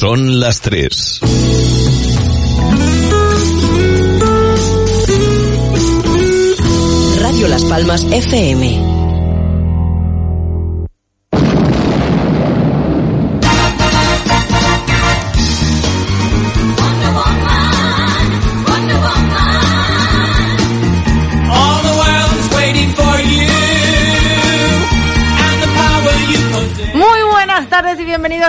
Son las 3. Radio Las Palmas FM.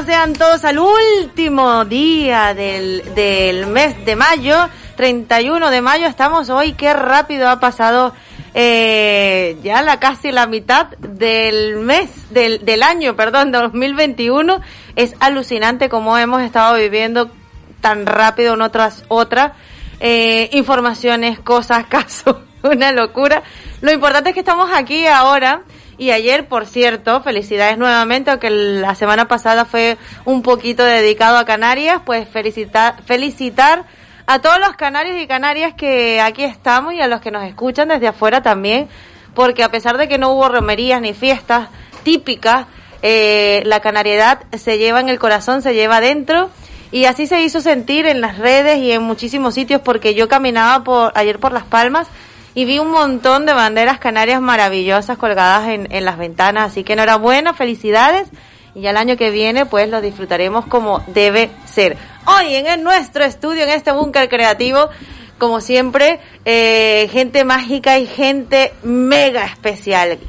Bienvenidos sean todos al último día del, del mes de mayo, 31 de mayo estamos hoy, qué rápido ha pasado eh, ya la casi la mitad del mes, del, del año, perdón, 2021. Es alucinante cómo hemos estado viviendo tan rápido una tras otra. Eh, informaciones, cosas, casos, una locura. Lo importante es que estamos aquí ahora. Y ayer, por cierto, felicidades nuevamente, aunque la semana pasada fue un poquito dedicado a Canarias, pues felicitar, felicitar a todos los canarios y canarias que aquí estamos y a los que nos escuchan desde afuera también, porque a pesar de que no hubo romerías ni fiestas típicas, eh, la canariedad se lleva en el corazón, se lleva adentro. Y así se hizo sentir en las redes y en muchísimos sitios porque yo caminaba por ayer por Las Palmas y vi un montón de banderas canarias maravillosas colgadas en, en las ventanas, así que enhorabuena, felicidades y ya el año que viene pues lo disfrutaremos como debe ser. Hoy en el- nuestro estudio, en este búnker creativo, como siempre, eh, gente mágica y gente mega especial.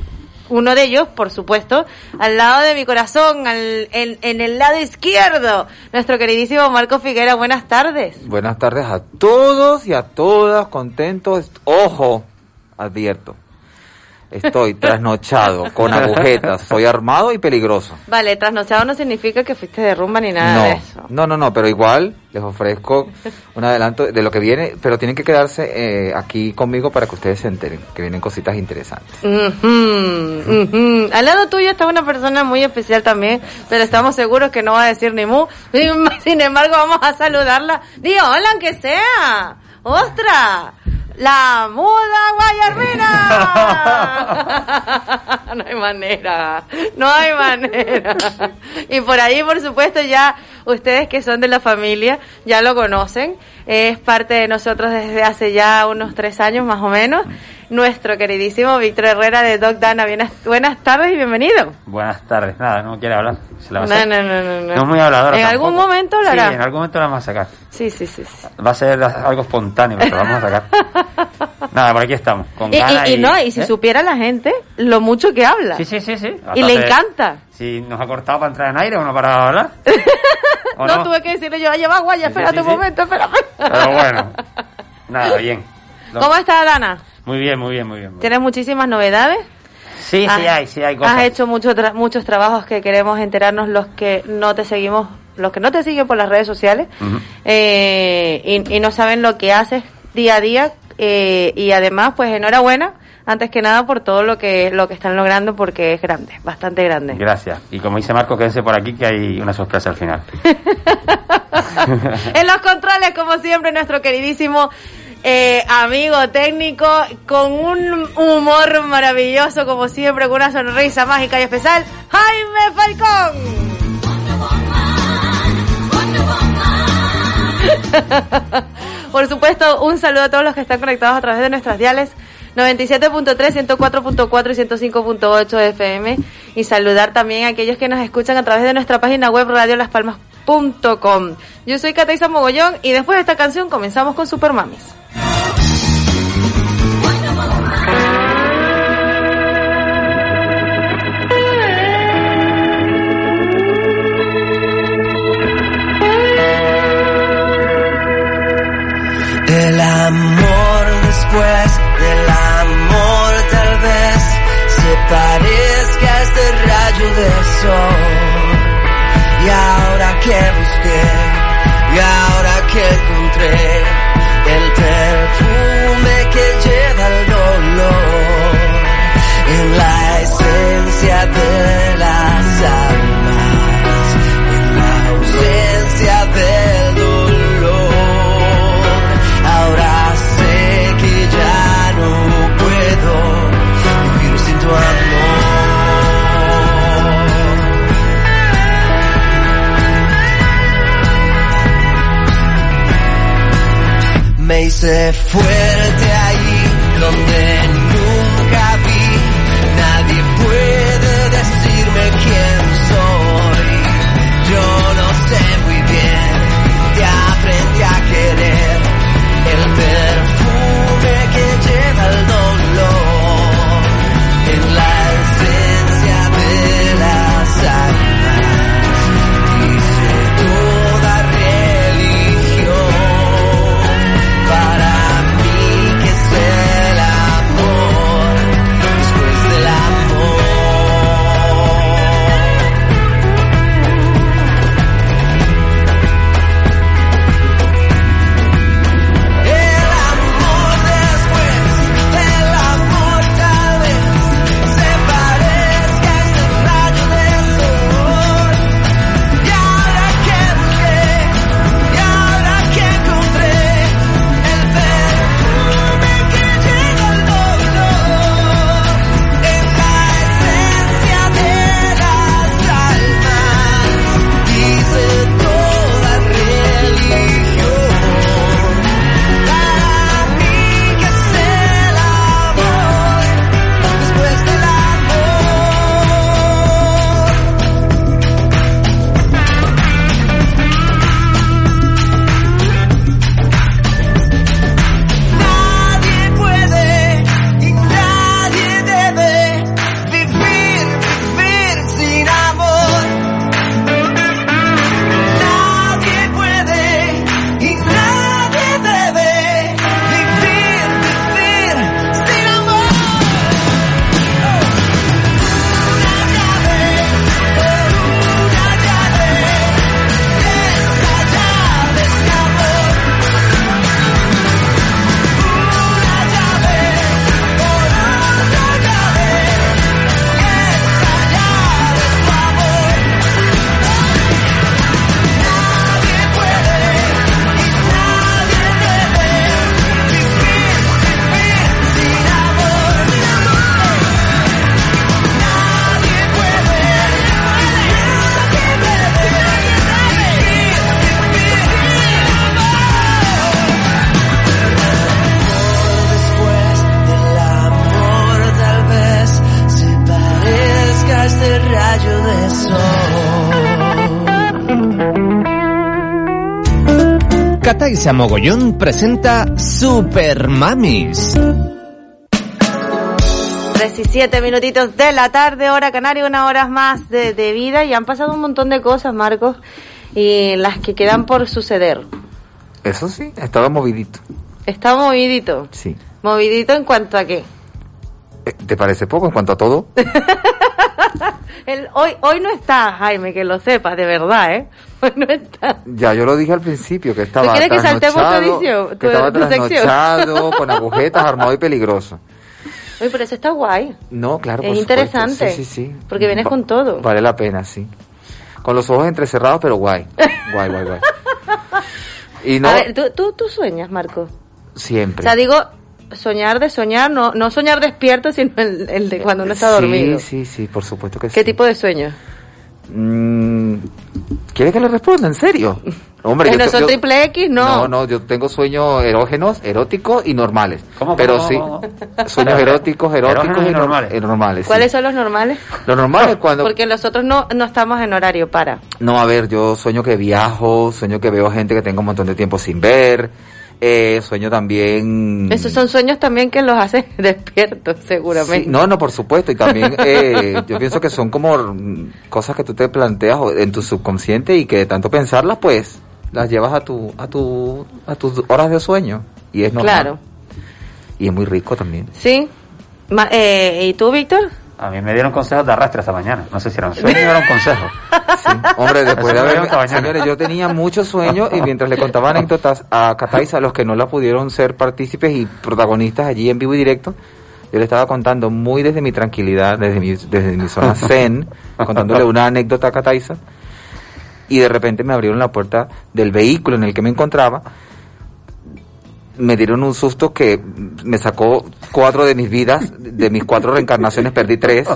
Uno de ellos, por supuesto, al lado de mi corazón, al- en, en el lado izquierdo, nuestro queridísimo Marco Figuera. Buenas tardes. Buenas tardes a todos y a todas, contentos. Ojo, advierto. Estoy trasnochado, con agujetas, soy armado y peligroso. Vale, trasnochado no significa que fuiste de rumba ni nada de eso. No, no, no, pero igual les ofrezco un adelanto de lo que viene, pero tienen que quedarse eh, aquí conmigo para que ustedes se enteren, que vienen cositas interesantes. Al lado tuyo está una persona muy especial también, pero estamos seguros que no va a decir ni mu. Sin embargo, vamos a saludarla. Di hola, aunque sea. ¡Ostras! ¡La muda guayarmina! No hay manera, no hay manera. Y por ahí, por supuesto, ya ustedes que son de la familia, ya lo conocen. Es parte de nosotros desde hace ya unos tres años más o menos. Nuestro queridísimo Víctor Herrera de Doc Dana. Buenas, buenas tardes y bienvenido. Buenas tardes, nada, no quiere hablar. Se la va a No, hacer. no, no, no, no. No es muy habladora. En algún momento hablará. Sí, en algún momento la vamos a sacar. Sí, sí, sí. sí. Va a ser algo espontáneo, pero la vamos a sacar. nada, por aquí estamos. Con Y, y- y no, y si ¿eh? supiera la gente lo mucho que habla. Sí, sí, sí, sí. Y le encanta. Si nos ha cortado para entrar en aire o no para hablar. ¿O No, no? tuve que decirle yo, oye, va, guaya, Sí, espérate sí, un momento, espérate. Pero bueno, nada, bien. Lo- ¿Cómo está Dana? Muy bien, muy bien, muy bien. muy bien. ¿Tienes muchísimas novedades? Sí, sí hay, sí hay cosas. Has hecho mucho tra- muchos trabajos que queremos enterarnos los que no te seguimos, los que no te siguen por las redes sociales eh, y, y no saben lo que haces día a día eh, y además pues enhorabuena antes que nada por todo lo que lo que están logrando porque es grande, bastante grande. Gracias. Y como dice Marco, quédense por aquí que hay una sorpresa al final. en los controles, como siempre, nuestro queridísimo eh, amigo técnico, con un humor maravilloso, como siempre, con una sonrisa mágica y especial, Jaime Falcón. Por supuesto, un saludo a todos los que están conectados a través de nuestras diales 97.3, 104.4 y 105.8 FM y saludar también a aquellos que nos escuchan a través de nuestra página web radiolaspalmas.com. Yo soy Cataiza Mogollón y después de esta canción comenzamos con Super que busqué, y ahora que encontré el perfume que lleva el dolor en la Me hice fuerte ahí donde Cataisa Mogollón presenta Super Mamis. 17 minutitos de la tarde, hora canaria, unas horas más de, de vida y han pasado un montón de cosas, Marcos, y las que quedan por suceder. Eso sí, estaba movidito. Está movidito. Sí. Movidito en cuanto a qué. Eh, ¿Te parece poco en cuanto a todo? El, hoy, hoy no está, Jaime, que lo sepas, de verdad, ¿eh? Hoy no está. Ya, yo lo dije al principio, que estaba quieres que saltemos tu trasnochado, edición? que Tu- estaba tu trasnochado, con agujetas, armado y peligroso. Oye, pero eso está guay. No, claro, Es por interesante, Sí, sí, sí. porque vienes Va- con todo. Vale la pena, sí. Con los ojos entrecerrados, pero guay. Guay, guay, guay. Y no, A ver, ¿tú, tú, tú sueñas, Marco. O siempre. sea, digo, soñar de soñar, no, no soñar despierto, sino el, el de cuando uno está dormido. Sí, sí, sí, por supuesto que sí. ¿Qué tipo de sueño? Mm, ¿Quieres que le responda? ¿En serio? Hombre, Que yo no son yo- triple X, no. No, no, yo tengo sueños erógenos, eróticos y normales. ¿Cómo, cómo, Pero cómo, sí, cómo? sueños eróticos, eróticos y, y nor- normales. y normales. sí. ¿Cuáles son los normales? Lo normal es cuando... Porque nosotros no, no estamos en horario para. No, a ver, yo sueño que viajo, sueño que veo gente que tengo un montón de tiempo sin ver, eh, sueño también... Esos son sueños también que los haces despiertos, seguramente. Sí, no, no, por supuesto, y también eh, yo pienso que son como cosas que tú te planteas en tu subconsciente y que de tanto pensarlas, pues las llevas a tu a tu a tus horas de sueño y es normal. Claro. Y es muy rico también. Sí. Ma- eh, ¿Y tú, Víctor? A mí me dieron consejos de arrastre esta mañana. No sé si era un sueño o era un consejo. Sí. Hombre, después de haber, señores, yo tenía muchos sueños y mientras le contaba anécdotas a Cataiza, a los que no la pudieron ser partícipes y protagonistas allí en vivo y directo, yo le estaba contando muy desde mi tranquilidad, desde mi, desde mi zona zen, contándole una anécdota a Cataiza, y de repente me abrieron la puerta del vehículo en el que me encontraba, me dieron un susto que me sacó cuatro de mis vidas, de mis cuatro reencarnaciones perdí tres,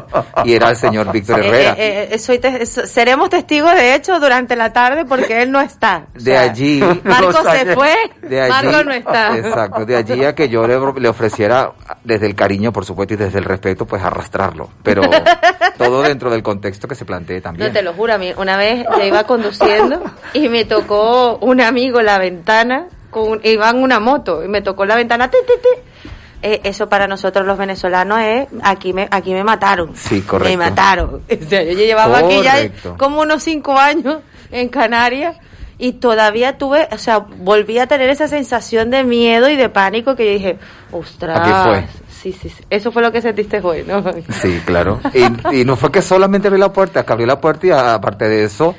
y era el señor Víctor Eh, Herrera. eh, eh, soy te- seremos testigos de hecho durante la tarde porque él no está. O De sea, allí, Marco se fue, de allí, Marco no está. exacto, de allí a que yo le, le ofreciera, desde el cariño, por supuesto, y desde el respeto, pues arrastrarlo, pero todo dentro del contexto que se plantee también. No te lo juro, a mí una vez yo iba conduciendo y me tocó un amigo la ventana, con, iba en una moto y me tocó la ventana, ti, ti, ti. Eh, eso para nosotros los venezolanos es, aquí me, aquí me mataron. Sí, correcto. Me mataron. O sea, yo llevaba aquí ya como unos cinco años en Canarias y todavía tuve, o sea, volví a tener esa sensación de miedo y de pánico que yo dije, ostras. Sí, sí, sí. Eso fue lo que sentiste hoy, ¿no? Sí, claro. Y, y no fue que solamente abrió la puerta, que abrió la puerta y aparte de eso,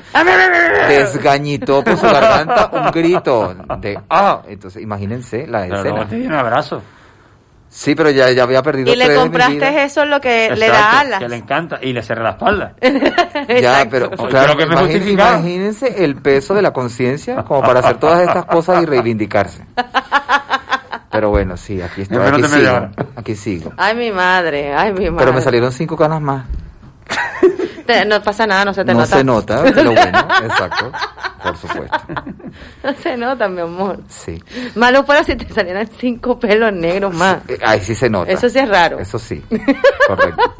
desgañitó por su garganta un grito de ¡ah! Entonces, imagínense la Pero escena. luego te dio un abrazo. Sí, pero ya, ya había perdido Y le tres de mi compraste vida. eso lo que le da alas. Que le encanta. Y le cerré la espalda. Ya, pero claro, que me imagín- justificaba. imagínense el peso de la conciencia como para hacer todas estas cosas y reivindicarse. Pero bueno, sí, aquí estoy, aquí sigo, aquí sigo. Ay, mi madre, ay, mi madre. Pero me salieron cinco canas más. Te- No pasa nada, no se te no nota. se nota, lo bueno, exacto, por supuesto. No se nota, mi amor. Sí. Malo fuera si te salieran cinco pelos negros más. Eh, Ahí sí se nota. Eso sí es raro. Eso sí, correcto.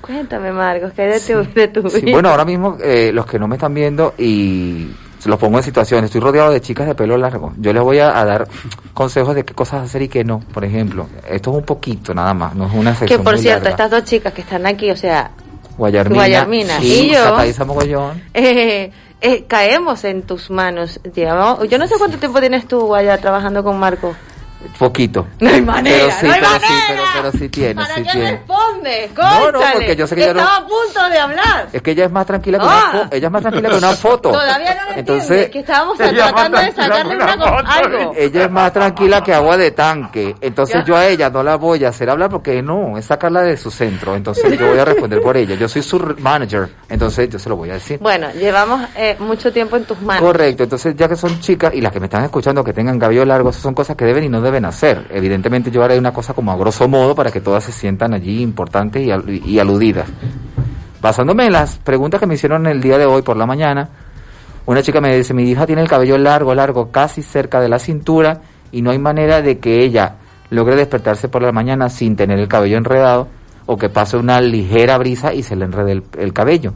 Cuéntame, Marcos, ¿qué hay de tu, de tu Sí, vida? bueno, ahora mismo eh, los que no me están viendo y se los pongo en situación, estoy rodeado de chicas de pelo largo. Yo les voy a, a dar consejos de qué cosas hacer y qué no. Por ejemplo, esto es un poquito nada más, no es una Que sección por muy cierto, larga. estas dos chicas que están aquí, o sea, Guayarmina, Guayarmina y, y yo- eh, eh, caemos en tus manos. Llevamos- yo no sé cuánto tiempo tienes tú allá trabajando con Marco. Poquito. No hay manera, Pero sí, no hay pero manera. sí, pero, pero sí tiene, ¿Para sí qué tiene. responde? No, no, Cónchale, porque yo sé que ya no- Estaba a punto de hablar. Es que ella es más tranquila que Ah. una foto. Ella es más tranquila que una foto. Todavía no lo Entonces, entiendes, que estábamos Ella tratando de sacarle una una, foto. algo. ella es más tranquila que agua de tanque. Entonces Ya. yo a ella no la voy a hacer hablar porque no, es sacarla de su centro. Entonces yo voy a responder por ella. Yo soy su manager. Entonces yo se lo voy a decir. Bueno, llevamos eh, mucho tiempo en tus manos. Correcto, entonces ya que son chicas y las que me están escuchando que tengan cabello largo, esas son cosas que deben y no deben hacer. Evidentemente yo haré una cosa como a grosso modo para que todas se sientan allí importantes y, y aludidas. Basándome en las preguntas que me hicieron el día de hoy por la mañana, una chica me dice, mi hija tiene el cabello largo, largo, casi cerca de la cintura y no hay manera de que ella logre despertarse por la mañana sin tener el cabello enredado o que pase una ligera brisa y se le enrede el, el cabello,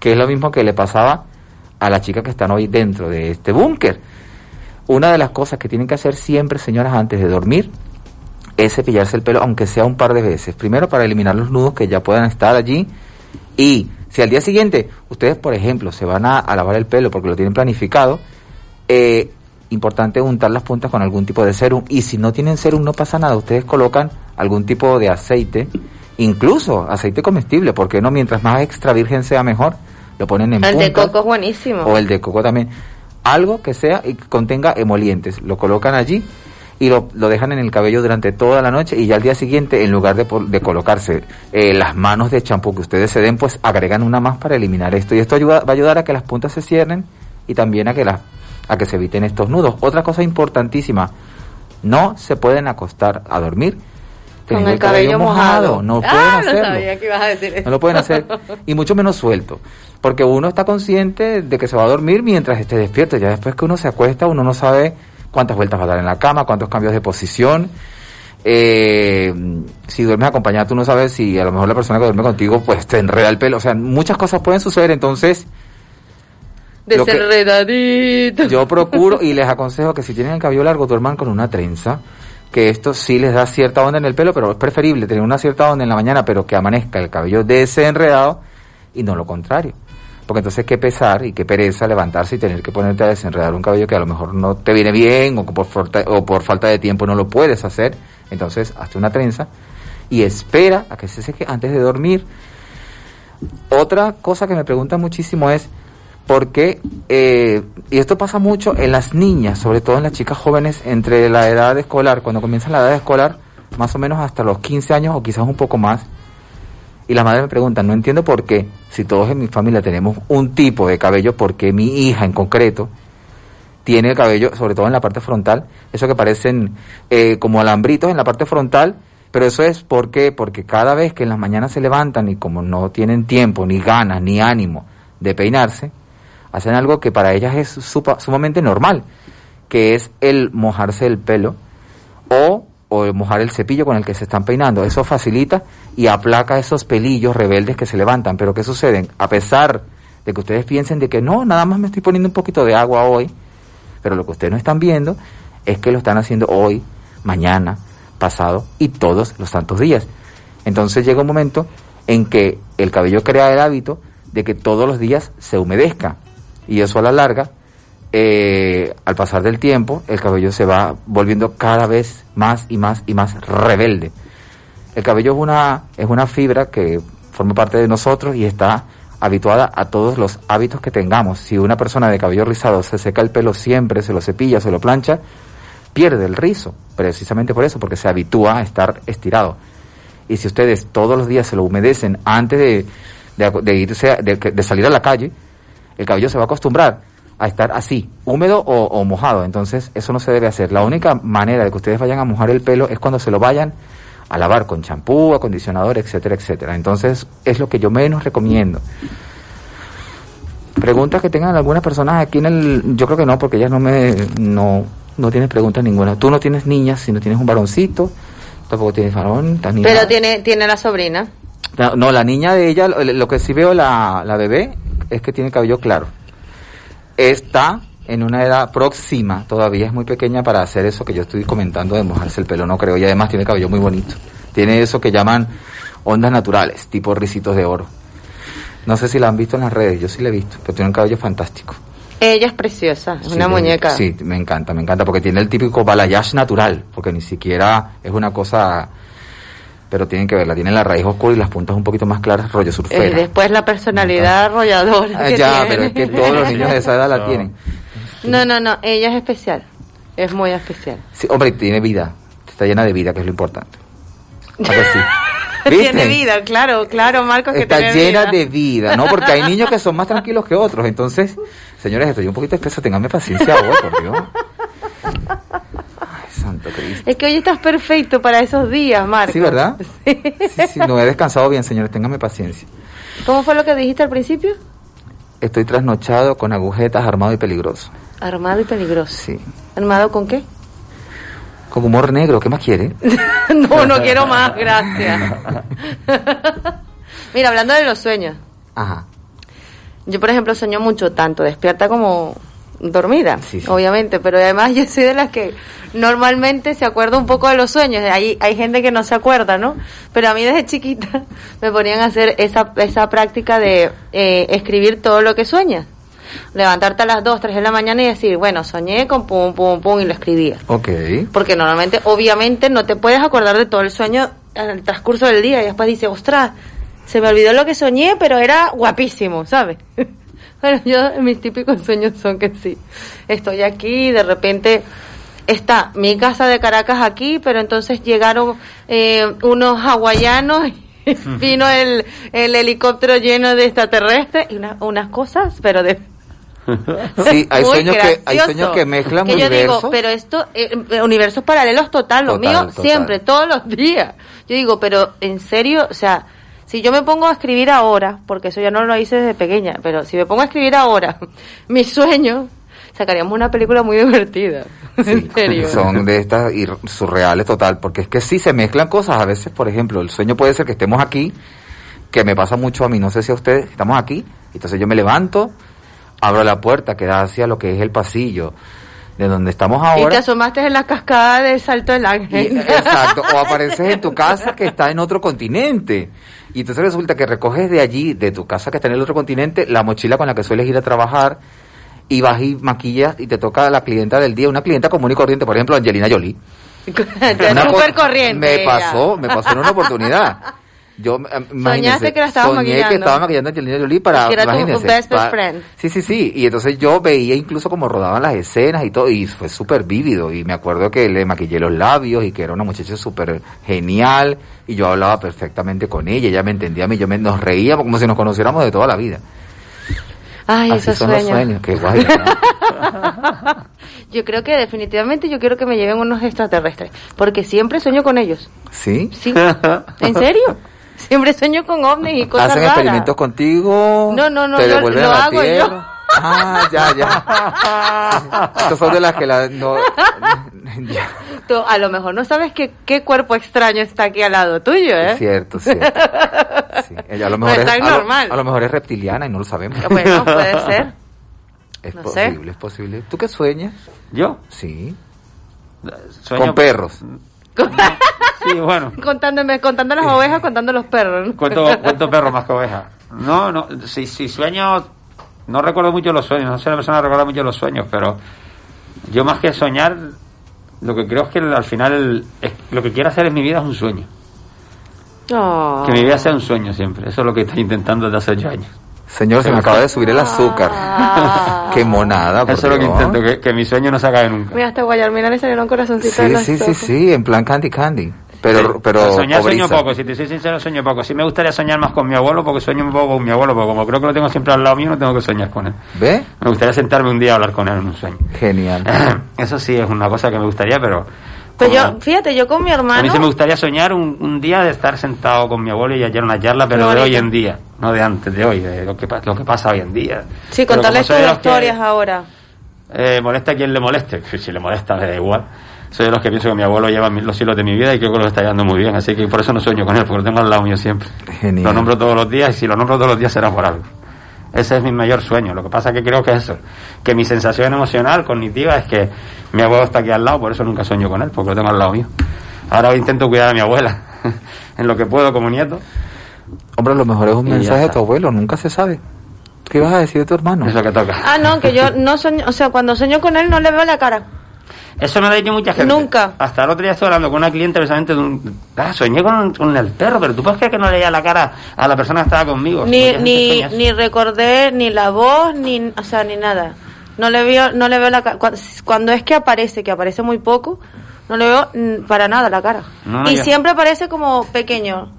que es lo mismo que le pasaba a las chicas que están hoy dentro de este búnker. Una de las cosas que tienen que hacer siempre, señoras, antes de dormir, es cepillarse el pelo, aunque sea un par de veces. Primero para eliminar los nudos que ya puedan estar allí. Y si al día siguiente ustedes, por ejemplo, se van a, a lavar el pelo porque lo tienen planificado, eh, importante untar las puntas con algún tipo de serum. Y si no tienen serum, no pasa nada. Ustedes colocan algún tipo de aceite, incluso aceite comestible, porque no, mientras más extra virgen sea mejor, lo ponen en El de coco es buenísimo. O el de coco también. Algo que sea y que contenga emolientes. Lo colocan allí y lo, lo dejan en el cabello durante toda la noche y ya al día siguiente, en lugar de, de colocarse eh, las manos de champú que ustedes se den, pues agregan una más para eliminar esto. Y esto ayuda, va a ayudar a que las puntas se cierren y también a que, a que se eviten estos nudos. Otra cosa importantísima, no se pueden acostar a dormir Con el cabello mojado. No pueden ah, hacerlo. no sabía que ibas a decir eso. No lo pueden hacer. Y mucho menos suelto. Porque uno está consciente de que se va a dormir mientras esté despierto. Ya después que uno se acuesta, uno no sabe cuántas vueltas va a dar en la cama, cuántos cambios de posición. Eh, si duermes acompañado, tú no sabes si a lo mejor la persona que duerme contigo, pues te enreda el pelo. O sea, muchas cosas pueden suceder. Entonces, Desenredadito. yo procuro y les aconsejo que si tienen el cabello largo, duerman con una trenza. Que esto sí les da cierta onda en el pelo, pero es preferible tener una cierta onda en la mañana, pero que amanezca el cabello desenredado y no lo contrario. Porque entonces qué pesar y qué pereza levantarse y tener que ponerte a desenredar un cabello que a lo mejor no te viene bien o por, falta, o por falta de tiempo no lo puedes hacer. Entonces hazte una trenza y espera a que se seque antes de dormir. Otra cosa que me preguntan muchísimo es por qué, eh, y esto pasa mucho en las niñas, sobre todo en las chicas jóvenes entre la edad escolar, cuando comienzan la edad escolar, más o menos hasta los 15 años o quizás un poco más, y la madre me pregunta, no entiendo por qué, si todos en mi familia tenemos un tipo de cabello, por qué mi hija en concreto tiene el cabello, sobre todo en la parte frontal, eso que parecen eh, como alambritos en la parte frontal, pero eso es porque, porque cada vez que en las mañanas se levantan y como no tienen tiempo, ni ganas, ni ánimo de peinarse, hacen algo que para ellas es supa- sumamente normal, que es el mojarse el pelo o, o mojar el cepillo con el que se están peinando. Eso facilita y aplaca esos pelillos rebeldes que se levantan. Pero ¿qué sucede? A pesar de que ustedes piensen de que no, nada más me estoy poniendo un poquito de agua hoy, pero lo que ustedes no están viendo es que lo están haciendo hoy, mañana, pasado y todos los santos días. Entonces llega un momento en que el cabello crea el hábito de que todos los días se humedezca y eso a la larga, eh, al pasar del tiempo, el cabello se va volviendo cada vez más y más y más rebelde. El cabello es una, es una fibra que forma parte de nosotros y está habituada a todos los hábitos que tengamos. Si una persona de cabello rizado se seca el pelo siempre, se lo cepilla, se lo plancha, pierde el rizo, precisamente por eso, porque se habitúa a estar estirado. Y si ustedes todos los días se lo humedecen antes de, de, de irse, de salir a la calle, el cabello se va a acostumbrar a estar así, húmedo o, o mojado. Entonces, eso no se debe hacer. La única manera de que ustedes vayan a mojar el pelo es cuando se lo vayan a lavar con champú, acondicionador, etcétera, etcétera. Entonces, es lo que yo menos recomiendo. Preguntas que tengan algunas personas aquí en el... Yo creo que no, porque ellas no me... No, no tienen preguntas ninguna. Tú no tienes niñas, si no tienes un varoncito, tampoco tienes varón, estás ni Pero tiene, tiene la sobrina. No, no, la niña de ella, lo, lo que sí veo la, la bebé es que tiene cabello claro. Está en una edad próxima, todavía es muy pequeña para hacer eso que yo estoy comentando de mojarse el pelo, no creo. Y además tiene cabello muy bonito. Tiene eso que llaman ondas naturales, tipo risitos de oro. No sé si la han visto en las redes, yo sí la he visto, pero tiene un cabello fantástico. Ella es preciosa, es Sí, una muñeca. Sí, me encanta, me encanta, porque tiene el típico balayage natural, porque ni siquiera es una cosa, pero tienen que verla, tiene la raíz oscura y las puntas un poquito más claras, rollo Eh, surfera. después la personalidad arrolladora. Ah, que ya, tiene. pero es que todos los niños de esa edad la No. tienen. No, no, no, ella es especial. Es muy especial. Sí, hombre, tiene vida, está llena de vida, que es lo importante. ¿A que sí? Tiene vida, claro, claro, Marcos, que Está tiene llena vida. de vida, ¿no? Porque hay niños que son más tranquilos que otros. Entonces, señores, estoy un poquito espeso, tenganme paciencia hoy, por Dios. Es que hoy estás perfecto para esos días, Marcos. Sí, ¿verdad? Sí. Sí, sí, no he descansado bien, señores, ténganme paciencia. ¿Cómo fue lo que dijiste al principio? Estoy trasnochado con agujetas, armado y peligroso. Armado y peligroso. Sí. ¿Armado con qué? Con humor negro, ¿qué más quiere? no, no quiero más, gracias. Mira, hablando de los sueños. Ajá. Yo, por ejemplo, sueño mucho, tanto despierta como dormida, Sí, sí. obviamente, pero además yo soy de las que normalmente se acuerda un poco de los sueños. Hay, hay gente que no se acuerda, ¿no? Pero a mí desde chiquita me ponían a hacer esa, esa práctica de eh, escribir todo lo que sueñas. Levantarte a las 2, 3 de la mañana y decir, bueno, soñé con pum, pum, pum, y lo escribía. Ok. Porque normalmente, obviamente, no te puedes acordar de todo el sueño en el transcurso del día y después dices, ostras, se me olvidó lo que soñé, pero era guapísimo, ¿sabes? bueno, yo, mis típicos sueños son que sí, estoy aquí y de repente está mi casa de Caracas aquí, pero entonces llegaron eh, unos hawaianos y vino el, el helicóptero lleno de extraterrestres y una- unas cosas, pero de Sí, hay sueños que hay sueños que mezclan que yo universos. digo, pero esto, eh, eh, universos paralelos total, lo Total, mío total. siempre, todos los días. Yo digo, pero en serio, o sea, si yo me pongo a escribir ahora, porque eso ya no lo hice desde pequeña, pero si me pongo a escribir ahora mis sueños, sacaríamos una película muy divertida. en serio. Son de estas surreales total, porque es que sí se mezclan cosas. A veces, por ejemplo, el sueño puede ser que estemos aquí, que me pasa mucho a mí, no sé si a ustedes, estamos aquí, entonces yo me levanto, abro la puerta que da hacia lo que es el pasillo de donde estamos Y te ahora. asomaste en la cascada del Salto del Y- Ángel. exacto, o apareces en tu casa que está en otro continente. Y entonces resulta que recoges de allí, de tu casa que está en el otro continente, la mochila con la que sueles ir a trabajar y vas y maquillas y te toca la clienta del día, una clienta común y corriente, por ejemplo, Angelina Jolie. Una cosa- corriente. Me ella. pasó, me pasó en una oportunidad. Yo, eh, imagínense, que la estabas soñé maquillando. que estaba maquillando a Angelina Jolie para, Que era tu best, best friend. Sí, sí, sí. Y entonces yo veía incluso cómo rodaban las escenas y todo, y fue súper vívido. Y me acuerdo que le maquillé los labios y que era una muchacha súper genial. Y yo hablaba perfectamente con ella, ella me entendía a mí, yo me, nos reíamos como si nos conociéramos de toda la vida. Ay, Así esos son sueños. los sueños, qué guay. yo creo que definitivamente yo quiero que me lleven unos extraterrestres, porque siempre sueño con ellos. ¿Sí? Sí. ¿En serio? Siempre sueño con ovnis y cosas ¿Hacen raras. experimentos contigo? No, no, no, ¿Te yo devuelven lo a la hago yo. tierra? Ah, ya, ya. Estas son de las que la, no, ya. Tú a lo mejor no sabes qué, qué cuerpo extraño está aquí al lado tuyo, ¿eh? Es cierto, cierto. Sí, ella a lo No mejor es a lo- normal. a lo mejor es reptiliana y no lo sabemos. Bueno, puede ser. Es no sé. posible, es posible. ¿Tú qué sueñas? ¿Yo? Sí. Sueño- Con perros. Sí, bueno. Contándome, contando las ovejas, contando los perros. ¿no? Cuento, cuento perro más que oveja. No, no, si, si sueño, no recuerdo mucho los sueños, no soy una persona que recuerda mucho los sueños, pero yo más que soñar, lo que creo es que al final es- lo que quiero hacer en mi vida es un sueño. Oh. Que mi vida sea un sueño siempre. Eso es lo que estoy intentando desde hace ocho años. Señor, se me acaba de subir el azúcar. Ah. Qué monada, por Eso es lo que intento, que, que mi sueño no se acabe nunca. Mira, hasta Guayarmina le salieron corazoncitos Sí, sí, sí, sí, en plan candy candy. Pero, Sí. pero soñar sueño pobreza. poco, si te soy sincero sueño poco. Sí me gustaría soñar más con mi abuelo porque sueño un poco con mi abuelo, porque como creo que lo tengo siempre al lado mío, no tengo que soñar con él. ¿Ve? Me gustaría sentarme un día a hablar con él en un sueño. Genial. Eso sí es una cosa que me gustaría, pero... Pues como- yo, fíjate, yo con mi a mí sí me hermano. gustaría soñar un, un día de estar sentado con mi abuelo y hallar una charla, pero de hoy en día, no de antes, de hoy, de lo que, lo que pasa hoy en día. Sí, contarles tus que, historias ahora. eh, molesta a quien le moleste, si si le molesta me da igual. Soy de los que pienso que mi abuelo lleva los hilos de mi vida y creo que lo está llevando muy bien, así que por eso no sueño con él, porque lo tengo al lado mío siempre. Genial. Lo nombro todos los días y si lo nombro todos los días será por algo. Ese es mi mayor sueño. Lo que pasa que creo que es eso, que mi sensación emocional, cognitiva, es que mi abuelo está aquí al lado, por eso nunca sueño con él, porque lo tengo al lado mío. Ahora intento cuidar a mi abuela en lo que puedo como nieto. Hombre, lo mejor es un Y mensaje de tu abuelo, nunca se sabe. ¿Qué vas a decir de tu hermano? Es lo que toca. Ah, no, que yo no sueño, o sea, cuando sueño con él no le veo la cara. Eso me lo ha dicho mucha gente. Nunca. Hasta el otro día estuve hablando con una cliente precisamente de un... Ah, soñé con, con el perro, pero tú puedes creer que no le veía la cara a la persona que estaba conmigo. Ni, ni, ni recordé ni la voz, ni, o sea, ni nada. No le veo, no le veo la cara. Cuando es que aparece, que aparece muy poco, no le veo para nada la cara. No, y siempre aparece como pequeño,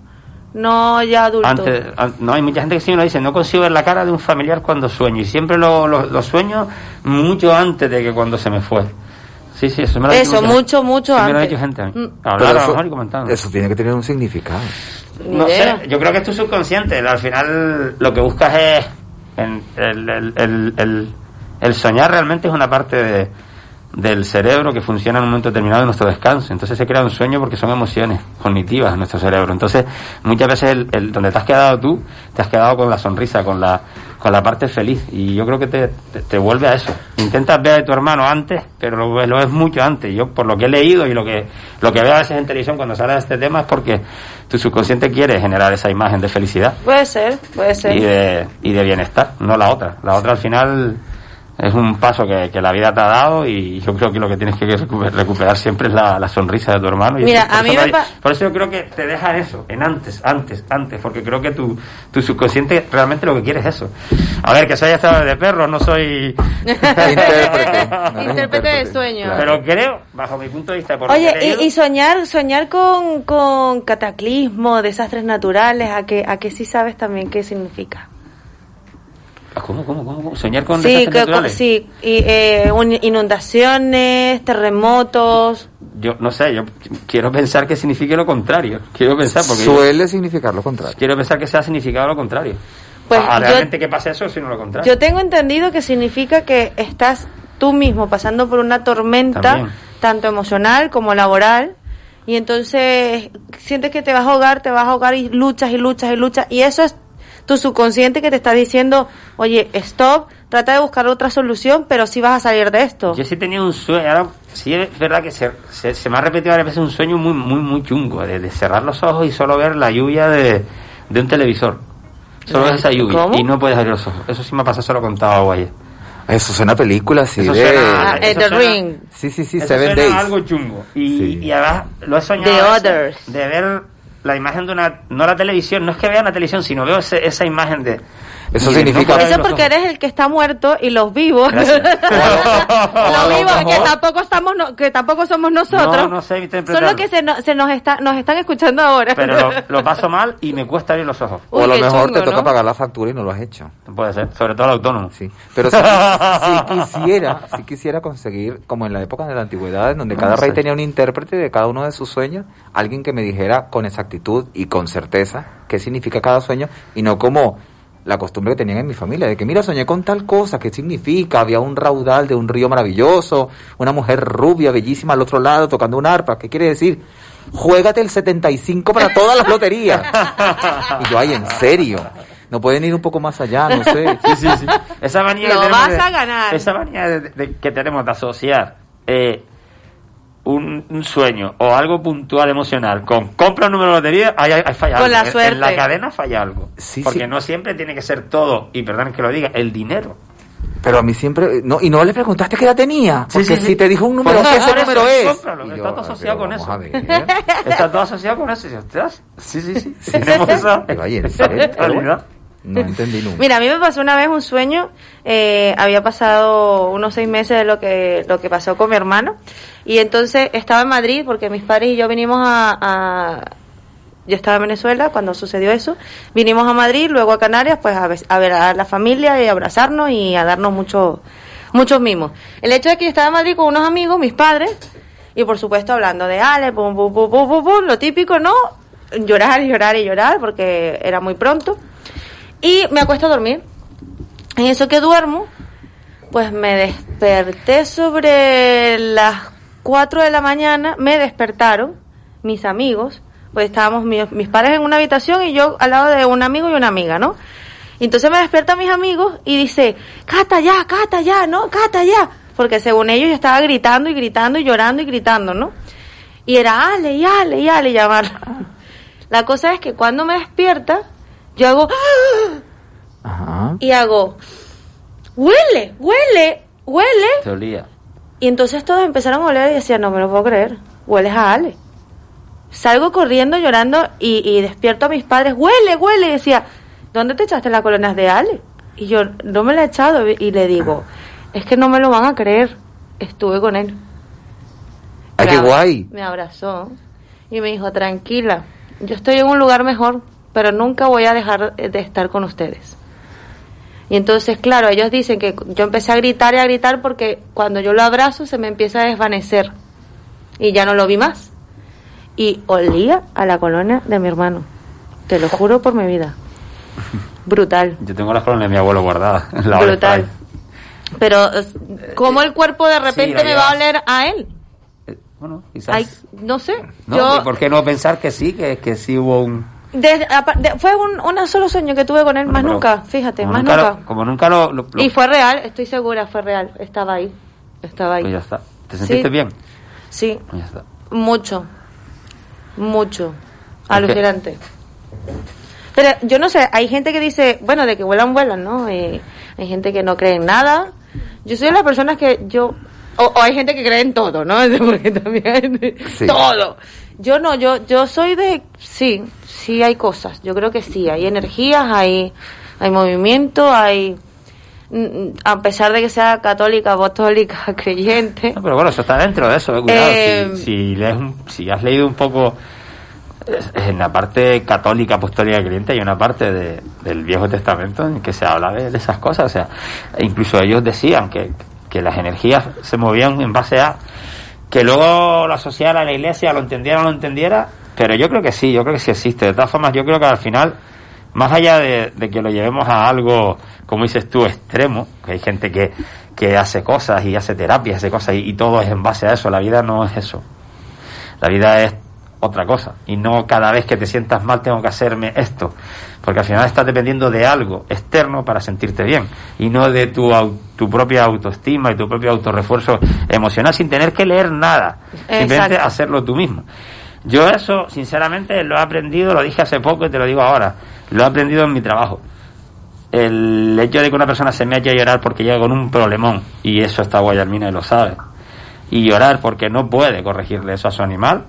no ya adulto. Antes, no, hay mucha gente que sí me lo dice, no consigo ver la cara de un familiar cuando sueño. Y siempre lo, lo, lo sueño mucho antes de que cuando se me fue. Sí, sí, eso me lo ha dicho Eso, mucho, mucho sí Me lo ha antes. dicho gente. a mí. Mm. Hablar Pero a lo eso, mejor y comentando. eso tiene que tener un significado. Ni No idea. sé, yo creo que es tu subconsciente. Al final lo que buscas es en- el, el- el- el- el soñar realmente es una parte de- del cerebro que funciona en un momento determinado de nuestro descanso. Entonces se crea un sueño porque son emociones cognitivas en nuestro cerebro. Entonces muchas veces el, el- donde te has quedado tú, te has quedado con la sonrisa, con la, con la parte feliz. Y yo creo que te, te, te vuelve a eso. Intentas ver a tu hermano antes, pero lo, ves- lo ves mucho antes. Yo por lo que he leído y lo que, lo que veo a veces en televisión cuando sale de este tema es porque tu subconsciente quiere generar esa imagen de felicidad Puede ser, puede ser. y de, y de bienestar, no la otra. La otra al final es un paso que, que la vida te ha dado y yo creo que lo que tienes que recuper- recuperar siempre es la, la sonrisa de tu hermano. Y Mira, a mí eso me pa- Por eso yo creo que te deja eso, en antes, antes, antes, porque creo que tu, tu subconsciente realmente lo que quiere es eso. A ver, que soy estado de perro, no soy... Intérprete. No eres Intérprete de sueño. claro. Pero creo, bajo mi punto de vista, por que Oye, y, y soñar, soñar con, con cataclismo, desastres naturales, ¿a qué, ¿a qué sí sabes también qué significa? ¿Cómo, cómo, cómo? ¿Soñar con Sí, desastres que, naturales? sí, y, eh, un- inundaciones, terremotos. Yo no sé, yo quiero pensar que signifique lo contrario. Quiero pensar porque... Suele significar lo contrario. Quiero pensar que sea significado lo contrario. Pues Ah, yo- realmente que pase eso, sino lo contrario. Yo tengo entendido que significa que estás tú mismo pasando por una tormenta, También. tanto emocional como laboral, y entonces sientes que te vas a ahogar, te vas a ahogar y luchas y luchas y luchas, y eso es tu subconsciente que te está diciendo, oye, stop, trata de buscar otra solución, pero sí vas a salir de esto. Yo sí he tenido un sueño, ahora sí es verdad que se, se, se me ha repetido varias veces un sueño muy, muy, muy chungo, de, de cerrar los ojos y solo ver la lluvia de, de un televisor. Solo ves esa lluvia ¿Cómo? y no puedes abrir los ojos. Eso sí me ha pasado, se lo contaba Guaya. Eso suena a película así Eso de... suena- Ah, eh, eso The suena- Ring. Sí, sí, sí, Eso Seven suena Days. a algo chungo. Y, Sí. y además lo he soñado. The Others. De ver la imagen de una. No la televisión, no es que vea la televisión, sino veo ese- esa imagen de, Eso significa- Eso porque eres el que está muerto y los vivos. Los vivos que tampoco estamos no- que tampoco somos nosotros. No, no sé. Son los que se, no- se nos está nos están escuchando ahora. Pero lo, lo paso mal y me cuesta abrir los ojos. o a lo mejor te toca ¿no? pagar la factura y no lo has hecho. Puede ser, sobre todo el autónomo. Sí, pero si, si quisiera, si quisiera conseguir, como en la época de la antigüedad, en donde cada No rey sé. tenía un intérprete de cada uno de sus sueños, alguien que me dijera con exactitud y con certeza qué significa cada sueño y no como la costumbre que tenían en mi familia, de que mira, soñé con tal cosa, ¿qué significa? Había un raudal de un río maravilloso, una mujer rubia, bellísima al otro lado tocando un arpa, ¿qué quiere decir? Juégate el 75 para todas las loterías. Y yo, ay, en serio, no pueden ir un poco más allá, no sé. Sí, sí, sí. Esa manía Lo que tenemos vas de- a ganar. Esa manía de- de- que tenemos de asociar eh, un, un sueño o algo puntual emocional con compra un número de lotería, hay, hay, falla Con algo. la En- suerte. En la cadena falla algo. Sí, Porque sí. no siempre tiene que ser todo, y perdón que lo diga, el dinero. Pero a mí siempre, no, y no le preguntaste qué edad tenía, porque sí, sí. si te dijo un número, Por eso, ese número es. cómpralo, está todo "Ay, asociado con eso". ver. Está todo asociado con eso. Y, ostras, sí, sí, sí. No entendí nunca. Mira, a mí me pasó una vez un sueño, eh, había pasado unos seis meses de lo que, lo que pasó con mi hermano, y entonces estaba en Madrid porque mis padres y yo vinimos a, yo estaba en Venezuela cuando sucedió eso, vinimos a Madrid, luego a Canarias, pues a, ver- a la familia y a abrazarnos y a darnos muchos muchos mimos. El hecho de que yo estaba en Madrid con unos amigos, mis padres, y por supuesto hablando de Ale, pum, pum, pum, pum, pum, lo típico, ¿no? Llorar y llorar y llorar porque era muy pronto. Y me acuesto a dormir. En eso que duermo, pues me desperté sobre las 4 de la mañana, me despertaron mis amigos, pues estábamos mis, mis padres en una habitación y yo al lado de un amigo y una amiga, ¿no? Y entonces me despiertan mis amigos y dice, Cata ya, Cata ya, ¿no? Cata ya. Porque según ellos yo estaba gritando y gritando y llorando y gritando, ¿no? Y era Ale y Ale y Ale llamar. La cosa es que cuando me despierta, yo hago ¡Ah! Ajá. y hago huele, huele, huele. Te olía. Y entonces todos empezaron a oler y decían, no me lo puedo creer, hueles a Ale. Salgo corriendo llorando y, y despierto a mis padres, huele, huele. Y decía, ¿dónde te echaste las colonias de Ale? Y yo, no me la he echado. Y le digo, es que no me lo van a creer. Estuve con él. Ay, Me qué guay. Me abrazó y me dijo, tranquila, yo estoy en un lugar mejor, pero nunca voy a dejar de estar con ustedes. Y entonces, claro, ellos dicen que yo empecé a gritar y a gritar porque cuando yo lo abrazo se me empieza a desvanecer y ya no lo vi más. Y olía a la colonia de mi hermano. Te lo juro por mi vida. Brutal. Yo tengo las colonias de mi abuelo guardadas. en la Brutal. Pero, es- ¿cómo el cuerpo de repente me va a oler a él? Eh, Bueno, quizás. Ay, no sé. no, yo, ¿Por qué no pensar que sí, que, que sí hubo un... Desde- fue un, un solo sueño que tuve con él, más nunca, fíjate, más nunca nunca. lo- como nunca lo... lo- lo- Y fue real, estoy segura, fue real, estaba ahí, estaba ahí. Pues ya está. ¿Te sentiste Sí. bien? Sí, Pues ya está. mucho, mucho, alucinante. Pero yo no sé, hay gente que dice, bueno, de que vuelan, vuelan, ¿no? Eh, hay gente que no cree en nada. Yo soy de las personas que yo... O, o hay gente que cree en todo, ¿no? Porque también Sí. todo. Yo no, yo yo soy de... Sí, sí hay cosas. Yo creo que sí. Hay energías, hay, hay movimiento, hay... mm, A pesar de que sea católica, apostólica, creyente. No, pero bueno, eso está dentro de eso, eh, cuidado. Eh, si, si lees un- si has leído un poco en la parte católica, apostólica, creyente, hay una parte de- del Viejo Testamento en que se habla de, de esas cosas. O sea, incluso ellos decían que, que las energías se movían en base a que luego lo asociara a la iglesia, lo entendiera o no lo entendiera, pero yo creo que sí, yo creo que sí existe. De todas formas, yo creo que al final, más allá de, de que lo llevemos a algo, como dices tú, extremo, que hay gente que, que hace cosas y hace terapias, hace cosas y, y todo es en base a eso, la vida no es eso. La vida es otra cosa. Y no cada vez que te sientas mal tengo que hacerme esto. Porque al final estás dependiendo de algo externo para sentirte bien. Y no de tu, tu propia autoestima y tu propio autorrefuerzo emocional sin tener que leer nada. Simplemente Exacto. hacerlo tú mismo. Yo eso, sinceramente, lo he aprendido, lo dije hace poco y te lo digo ahora. Lo he aprendido en mi trabajo. El hecho de que una persona se me eche a llorar porque llega con un problemón, y eso está Guayalmina y lo sabe, y llorar porque no puede corregirle eso a su animal,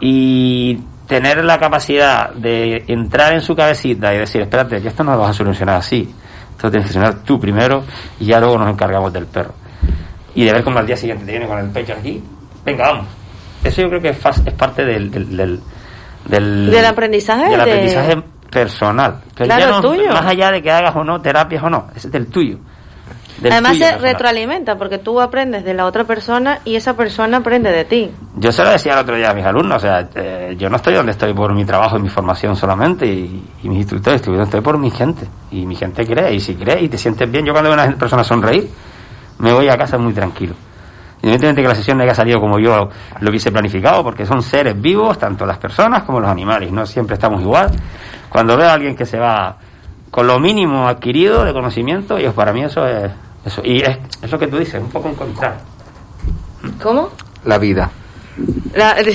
y tener la capacidad de entrar en su cabecita y decir, espérate, que esto no lo vas a solucionar así. Esto lo tienes que solucionar tú primero y ya luego nos encargamos del perro. Y de ver cómo al día siguiente te viene con el pecho aquí, venga, vamos. Eso yo creo que es, es parte del, del, del, del- Del aprendizaje del de- aprendizaje personal. Pero Claro, ya no- tuyo. Más allá de que hagas o no terapias o no, ese es del tuyo. Además tuyo se personal. retroalimenta porque tú aprendes de la otra persona y esa persona aprende de ti. Yo se lo decía el otro día a mis alumnos, o sea, eh, yo no estoy donde estoy por mi trabajo y mi formación solamente y, y mis instructores, estoy donde estoy por mi gente. Y mi gente cree, y si cree y te sientes bien, yo cuando veo a una persona sonreír, me voy a casa muy tranquilo. Evidentemente que la sesión no haya salido como yo lo hubiese planificado, porque son seres vivos, tanto las personas como los animales, no siempre estamos igual. Cuando veo a alguien que se va con lo mínimo adquirido de conocimiento, y para mí eso es... Eso. Y es, es lo que tú dices, un poco encontrar. ¿Cómo? La vida. La- Así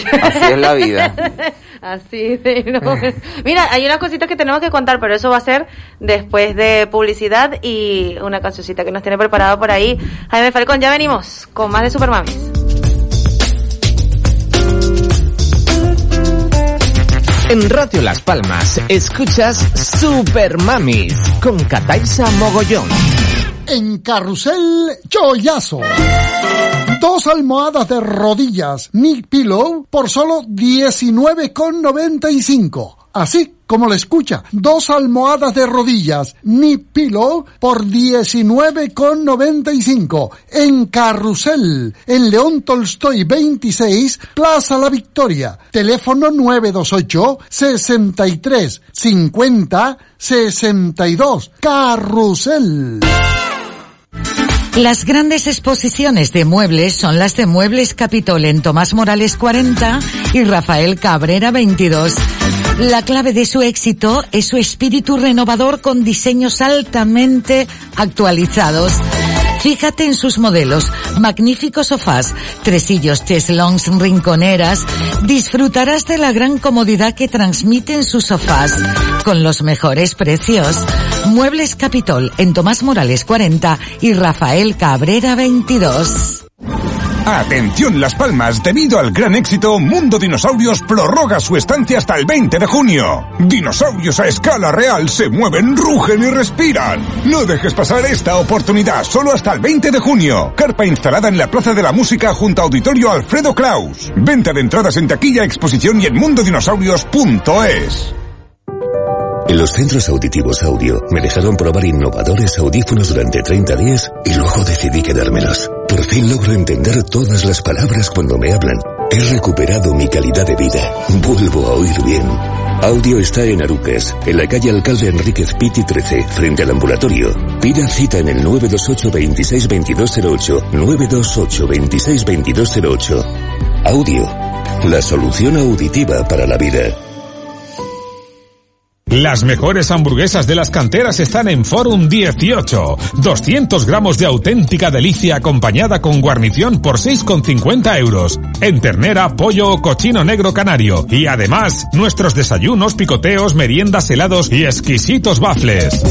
es la vida. Así de no. Mira, hay unas cositas que tenemos que contar, pero eso va a ser después de publicidad y una cancioncita que nos tiene preparado por ahí Jaime Falcón. Ya venimos con más de Supermamis. En Radio Las Palmas escuchas Super Mamis con Cataisa Mogollón. En Carrusel Chollazo. Dos almohadas de rodillas Nick Pillow por solo 19,95. Así como le escucha, dos almohadas de rodillas Nick Pillow por 19,95 en Carrusel, en León Tolstoy 26, Plaza La Victoria. Teléfono 928 63 50 62. Carrusel. Las grandes exposiciones de muebles son las de Muebles Capitol en Tomás Morales 40 y Rafael Cabrera 22. La clave de su éxito es su espíritu renovador con diseños altamente actualizados. Fíjate en sus modelos, magníficos sofás, tresillos, cheslongs, rinconeras. Disfrutarás de la gran comodidad que transmiten sus sofás, con los mejores precios. Muebles Capitol en Tomás Morales 40 y Rafael Cabrera 22. Atención Las Palmas, debido al gran éxito, Mundo Dinosaurios prorroga su estancia hasta el 20 de junio. Dinosaurios a escala real se mueven, rugen y respiran. No dejes pasar esta oportunidad, solo hasta el 20 de junio. Carpa instalada en la Plaza de la Música junto a Auditorio Alfredo Kraus. Venta de entradas en taquilla, exposición y en mundodinosaurios.es. En los centros auditivos audio me dejaron probar innovadores audífonos durante 30 días y luego decidí quedármelos. Por fin logro entender todas las palabras cuando me hablan. He recuperado mi calidad de vida. Vuelvo a oír bien. Audio está en Arucas, en la calle Alcalde Enríquez Pitti 13, frente al ambulatorio. Pida cita en el 928 26 2208, 928 26 2208. Audio, la solución auditiva para la vida. Las mejores hamburguesas de las canteras están en Forum 18. 200 gramos de auténtica delicia acompañada con guarnición por 6,50 euros. En ternera, pollo o cochino negro canario. Y además, nuestros desayunos, picoteos, meriendas, helados y exquisitos bafles.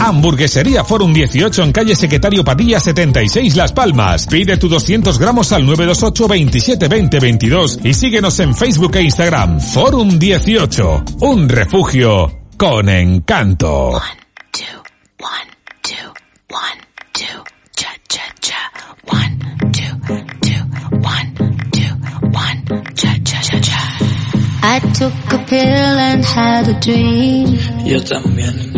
Hamburguesería Forum 18 en calle Secretario Padilla 76 Las Palmas. Pide tu 200 gramos al 928 27 20 22 y síguenos en Facebook e Instagram. Forum 18. Un refugio con encanto. I took a pill and had a dream. Yo también.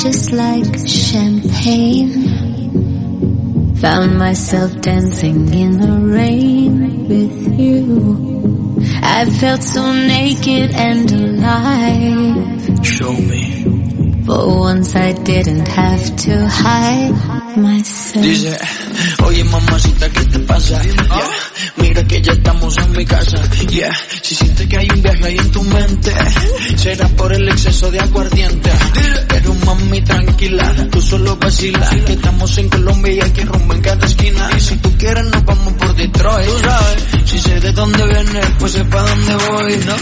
Just like champagne. Found myself dancing in the rain with you. I felt so naked and alive. Show me. For once I didn't have to hide myself. Dice, oye mamacita, ¿qué te pasa? Yeah, mira que ya en mi casa. Yeah, si sientes que hay un viaje ahí en tu mente, será por el exceso de aguardiente. Pero mami, tranquila, tú solo vacila, que estamos en Colombia y hay que rumbo en cada esquina. Y si tú quieres nos vamos por Detroit, tú sabes. Si sé de dónde vienes, pues sé pa' dónde voy, ¿no?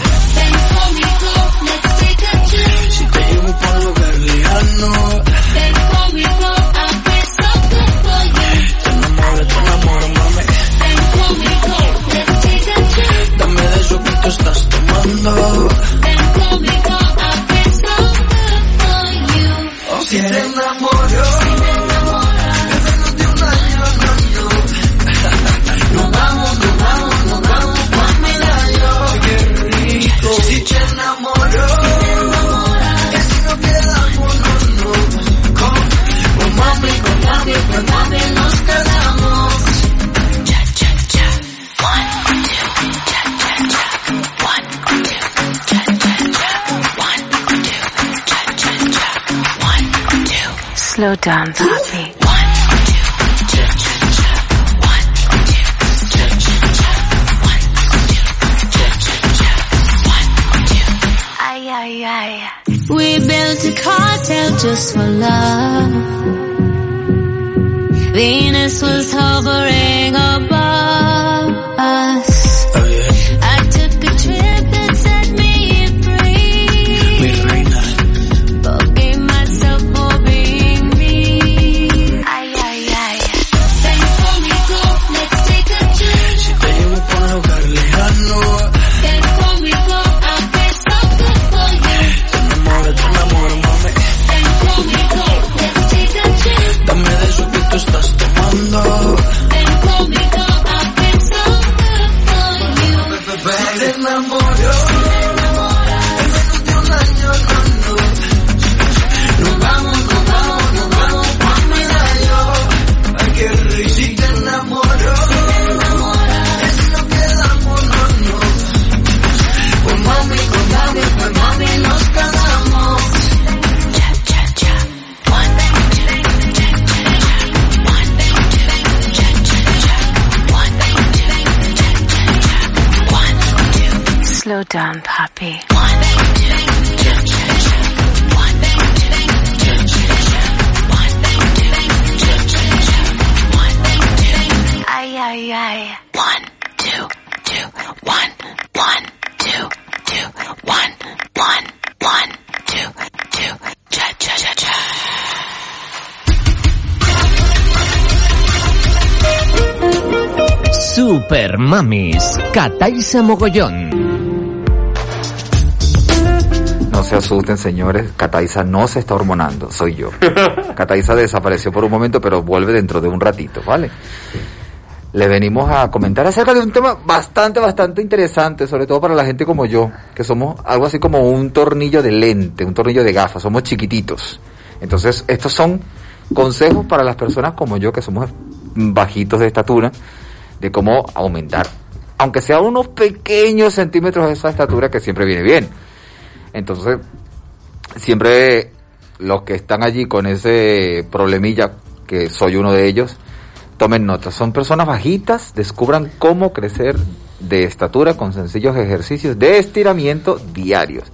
Si te llevo por lugar lejano, tú estás tomando. So good for you. Si te enamoro, nos vamos, nos vamos, nos vamos pa' medallo. Qué rico. Si te enamoro, si no quedamos, no, no. Con mami, con mami, con mami nos quedamos. Two. Ay, ay, ay. We built a cartel just for love. Venus was hovering Mamis, Cataisa Mogollón. No se asusten, señores. Cataiza no se está hormonando, soy yo. Cataiza desapareció por un momento, pero vuelve dentro de un ratito, ¿vale? Le venimos a comentar acerca de un tema bastante, bastante interesante, sobre todo para la gente como yo, que somos algo así como un tornillo de lente, un tornillo de gafas, somos chiquititos. Entonces, estos son consejos para las personas como yo, que somos bajitos de estatura, de cómo aumentar, aunque sea unos pequeños centímetros de esa estatura, que siempre viene bien. Entonces, siempre los que están allí con ese problemilla, que soy uno de ellos, tomen nota. Son personas bajitas, descubran cómo crecer de estatura con sencillos ejercicios de estiramiento diarios.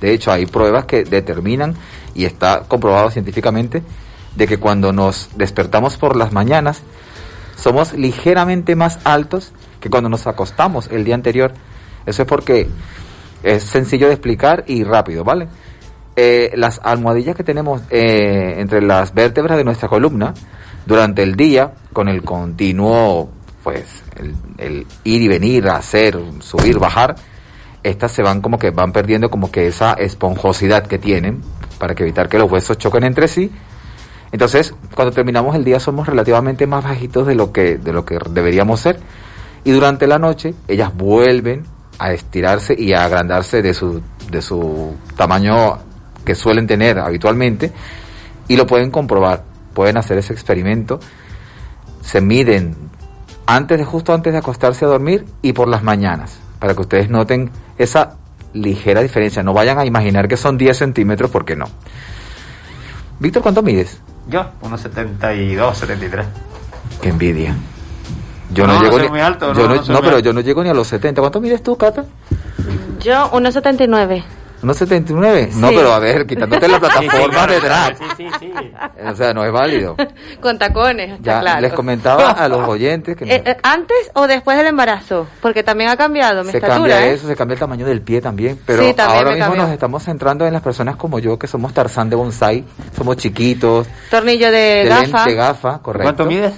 De hecho, hay pruebas que determinan y está comprobado científicamente de que cuando nos despertamos por las mañanas somos ligeramente más altos que cuando nos acostamos el día anterior. Eso es porque es sencillo de explicar y rápido, ¿vale? Eh, las almohadillas que tenemos eh, entre las vértebras de nuestra columna durante el día, con el continuo pues el, ir y venir, hacer, subir, bajar, estas se van como que van perdiendo como que esa esponjosidad que tienen para que evitar que los huesos choquen entre sí. Entonces, cuando terminamos el día somos relativamente más bajitos de lo que de lo que deberíamos ser y durante la noche ellas vuelven a estirarse y a agrandarse de su de su tamaño que suelen tener habitualmente y lo pueden comprobar, pueden hacer ese experimento, se miden antes de justo antes de acostarse a dormir y por las mañanas, para que ustedes noten esa ligera diferencia. No vayan a imaginar que son 10 centímetros porque no. Víctor, ¿cuánto mides? Yo, unos 72, 73. Qué envidia. Yo no, No, llego soy ni, muy alto, yo no, no, no soy no, muy pero alto. yo no llego ni a los 70. ¿Cuánto mides tú, Cata? Yo, 1,79. ¿Unos 79? No, Sí. pero a ver, quitándote la plataforma de drag. Sí, sí, sí. O sea, no es válido. Con tacones, está Ya claro. les comentaba a los oyentes que Eh, eh, ¿Antes o después del embarazo? Porque también ha cambiado mi se estatura, cambia ¿eh? eso, se cambia el tamaño del pie también. Pero Sí, también ahora mismo cambió. nos estamos centrando en las personas como yo, que somos Tarzán de bonsai, somos chiquitos, Tornillo de, de gafa. lente, gafa, correcto. ¿Cuánto mides?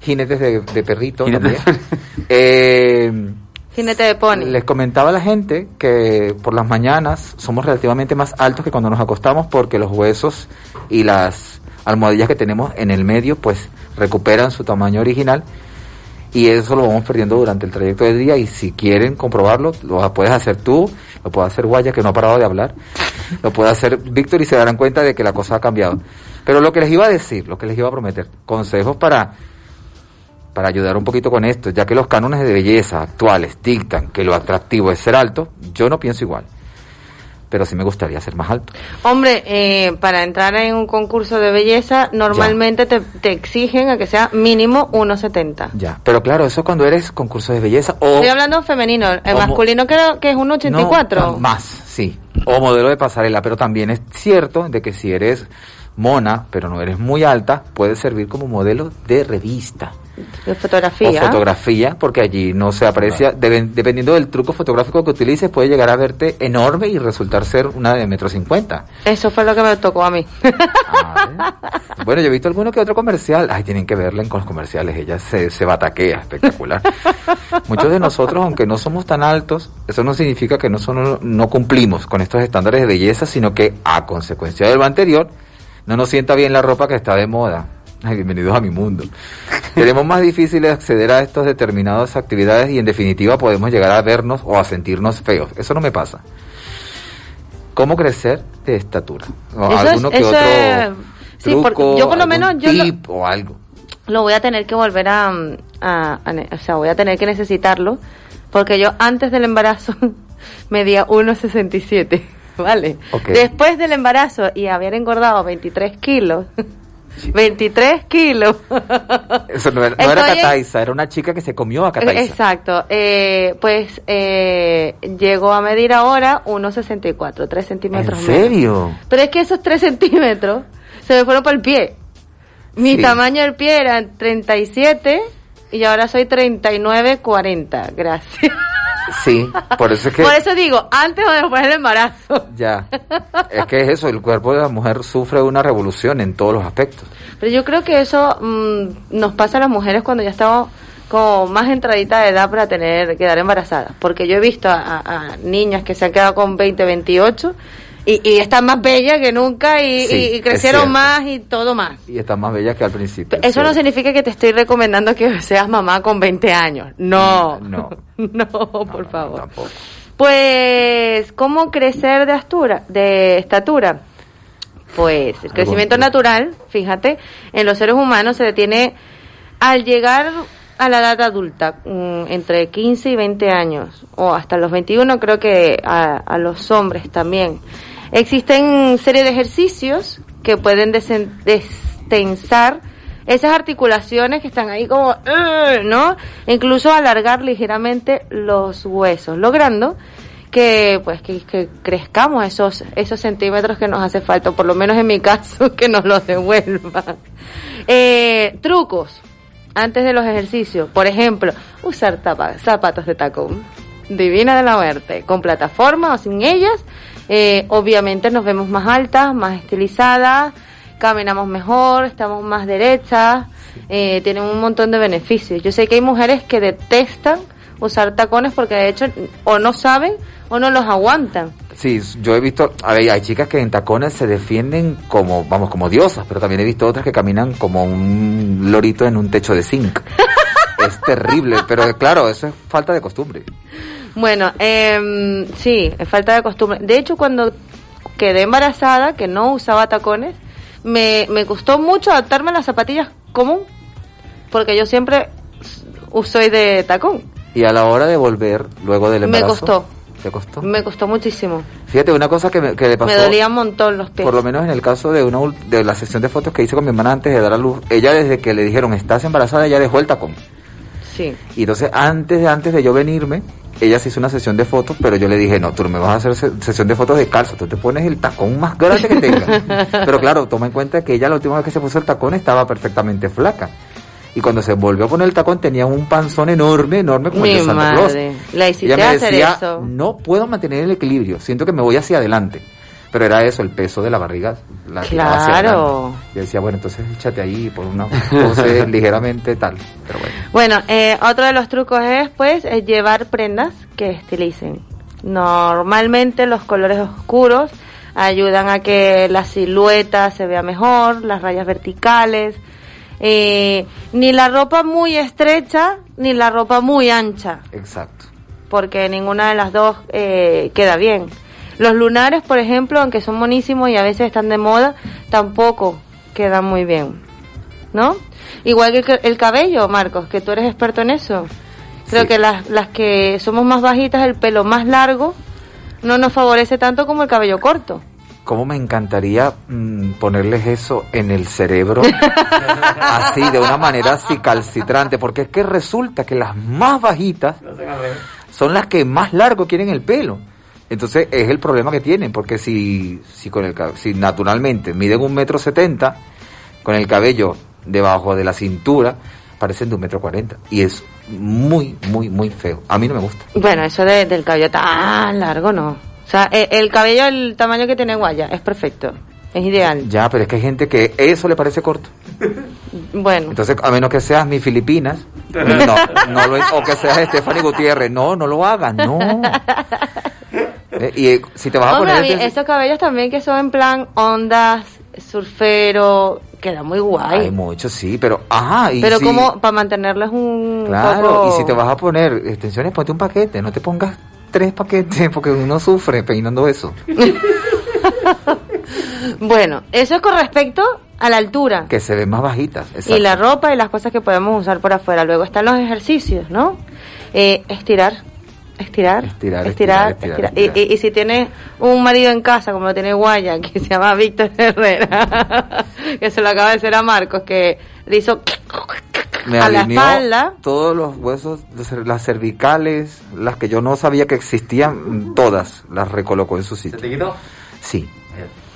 Jinetes de, de perrito Jinetes también. Eh, Jinete de pony. les comentaba a la gente que por las mañanas somos relativamente más altos que cuando nos acostamos porque los huesos y las almohadillas que tenemos en el medio pues recuperan su tamaño original y eso lo vamos perdiendo durante el trayecto del día y si quieren comprobarlo lo puedes hacer tú, lo puede hacer Guaya que no ha parado de hablar, lo puede hacer Víctor y se darán cuenta de que la cosa ha cambiado. Pero lo que les iba a decir, lo que les iba a prometer, consejos para para ayudar un poquito con esto, ya que los cánones de belleza actuales dictan que lo atractivo es ser alto, yo no pienso igual. Pero sí me gustaría ser más alto. Hombre, eh, para entrar en un concurso de belleza, normalmente te, te exigen a que sea mínimo 1,70. Ya. Pero claro, eso cuando eres concurso de belleza o Estoy hablando femenino. El masculino creo que es 1,84. No, más, sí. O modelo de pasarela, pero también es cierto de que si eres mona, pero no eres muy alta, puedes servir como modelo de revista de fotografía. o fotografía, porque allí no se aprecia, deben- dependiendo del truco fotográfico que utilices, puede llegar a verte enorme y resultar ser una de metro cincuenta. Eso fue lo que me tocó a mí. Bueno, yo he visto alguno que otro comercial. Ay, tienen que verla con los comerciales. Ella se, se bataquea, espectacular. Muchos de nosotros, aunque no somos tan altos, eso no significa que no, son, no cumplimos con estos estándares de belleza, sino que a consecuencia de lo anterior, no nos sienta bien la ropa que está de moda. Ay, bienvenidos a mi mundo. Tenemos más difícil acceder a estas determinadas actividades y en definitiva podemos llegar a vernos o a sentirnos feos. Eso no me pasa. ¿Cómo crecer de estatura? O Eso es- alguno que eso otro es- sí, porque truco, yo por lo menos yo lo- tip o algo. lo voy a tener que volver a, a- a o sea, voy a tener que necesitarlo porque yo antes del embarazo medía 1,67, ¿vale? Ok. Después del embarazo y haber engordado 23 kilos, 23 kilos. Eso no era, no era en- Cataiza, era una chica que se comió a Cataiza. Exacto, eh, pues eh, llego a medir ahora 1,64, 3 ¿En centímetros menos. serio? Pero es que esos 3 centímetros se me fueron para el pie. Mi Sí. tamaño del pie era 37 y ahora soy 39, 40. Gracias. Sí, por eso es que Por eso digo, antes o después del embarazo. ya. Es que es eso, el cuerpo de la mujer sufre una revolución en todos los aspectos. Pero yo creo que eso mm, nos pasa a las mujeres cuando ya estamos como más entradita de edad para tener quedar embarazadas. Porque yo he visto a, a- a niñas que se han quedado con 20, 28 y, y están más bellas que nunca y, Sí, crecieron más y todo más. Y está más bella que al principio. Eso no significa que te estoy recomendando que seas mamá con 20 años. No. No. No, por favor. Pues, ¿cómo crecer de estatura? De estatura? Pues el crecimiento natural, fíjate, en los seres humanos se detiene al llegar a la edad adulta, mm, entre 15 y 20 años, o hasta los 21 creo que a, a los hombres también. Existen serie de ejercicios que pueden destensar esas articulaciones que están ahí como, ¿no? Incluso alargar ligeramente los huesos, logrando que pues que, que crezcamos esos esos centímetros que nos hace falta, por lo menos en mi caso, que nos los devuelvan. Eh, trucos antes de los ejercicios, por ejemplo, usar tapa- zapatos de tacón, divina de la muerte, con plataforma o sin ellas, eh, obviamente nos vemos más altas, más estilizadas, caminamos mejor, estamos más derechas, eh, tienen un montón de beneficios. Yo sé que hay mujeres que detestan usar tacones porque de hecho o no saben o no los aguantan. Sí, yo he visto, a ver, hay chicas que en tacones se defienden como, vamos, como diosas, pero también he visto otras que caminan como un lorito en un techo de zinc. es terrible, pero claro, eso es falta de costumbre. Bueno, eh, sí, es falta de costumbre. De hecho, cuando quedé embarazada, que no usaba tacones, me, me costó mucho adaptarme a las zapatillas común, porque yo siempre soy de tacón. Y a la hora de volver, luego del Me embarazo... costó. ¿Te costó? Me costó muchísimo. Fíjate, una cosa que, me, que le pasó... Me dolía un montón los pies. Por lo menos en el caso de una de la sesión de fotos que hice con mi hermana antes de dar a luz, ella desde que le dijeron estás embarazada ya dejó el tacón. Sí. Y entonces antes de antes de yo venirme, ella se hizo una sesión de fotos, pero yo le dije, no, tú no me vas a hacer se- sesión de fotos de calzo, tú te pones el tacón más grande que tengas. pero claro, toma en cuenta que ella la última vez que se puso el tacón estaba perfectamente flaca. Y cuando se volvió a poner el tacón tenía un panzón enorme, enorme como el Mi de Santa Claus. madre. La hiciste ella me hacer decía, eso. no puedo mantener el equilibrio, siento que me voy hacia adelante. Pero era eso, el peso de la barriga. La Claro. Yo decía, bueno, entonces échate ahí por una pose ligeramente tal. Pero bueno. Bueno, eh, otro de los trucos es, pues, eh, llevar prendas que estilicen. Normalmente los colores oscuros ayudan a que la silueta se vea mejor, las rayas verticales. Eh, ni la ropa muy estrecha ni la ropa muy ancha, Exacto. porque ninguna de las dos eh, queda bien. Los lunares, por ejemplo, aunque son monísimos y a veces están de moda, tampoco quedan muy bien. ¿No? Igual que el ca- el cabello, Marcos, que tú eres experto en eso. Creo Sí. que las, las que somos más bajitas, el pelo más largo, no nos favorece tanto como el cabello corto. ¿Cómo me encantaría mm, ponerles eso en el cerebro? así, de una manera así calcitrante, porque es que resulta que las más bajitas son las que más largo quieren el pelo. Entonces es el problema que tienen, porque si, si con el si naturalmente miden un metro setenta, con el cabello debajo de la cintura, parecen de un metro cuarenta. Y es muy, muy, muy feo. A mí no me gusta. Bueno, eso de- del cabello tan largo no. O sea, e- el, cabello, el tamaño que tiene Guaya, es perfecto. Es ideal. Ya, pero es que hay gente que eso le parece corto. Bueno. Entonces, a menos que seas mi Filipinas, no, no lo, o que seas Stephanie Gutiérrez, no, no lo hagas, no. Eh, Y eh, si te vas a poner... este- esos cabellos también que son en plan ondas, surfero, queda muy guay. Hay muchos, sí, pero... Ajá, y Pero si- como para mantenerles un Claro, poco... y si te vas a poner extensiones, ponte un paquete, no te pongas tres paquetes, porque uno sufre peinando eso. Bueno, eso es con respecto a la altura. Que se ven más bajitas. Y exacto. la ropa y las cosas que podemos usar por afuera. Luego están los ejercicios, ¿no? Eh, estirar. Estirar, Estirar, estirar, estirar, estirar, estirar. Y- Y, y si tienes un marido en casa, como lo tiene Guaya, que se llama Víctor Herrera, que se lo acaba de hacer a Marcos, que le hizo Me a la espalda. todos los huesos, las cervicales, las que yo no sabía que existían, todas las recolocó en su sitio. ¿Te quitó? Sí.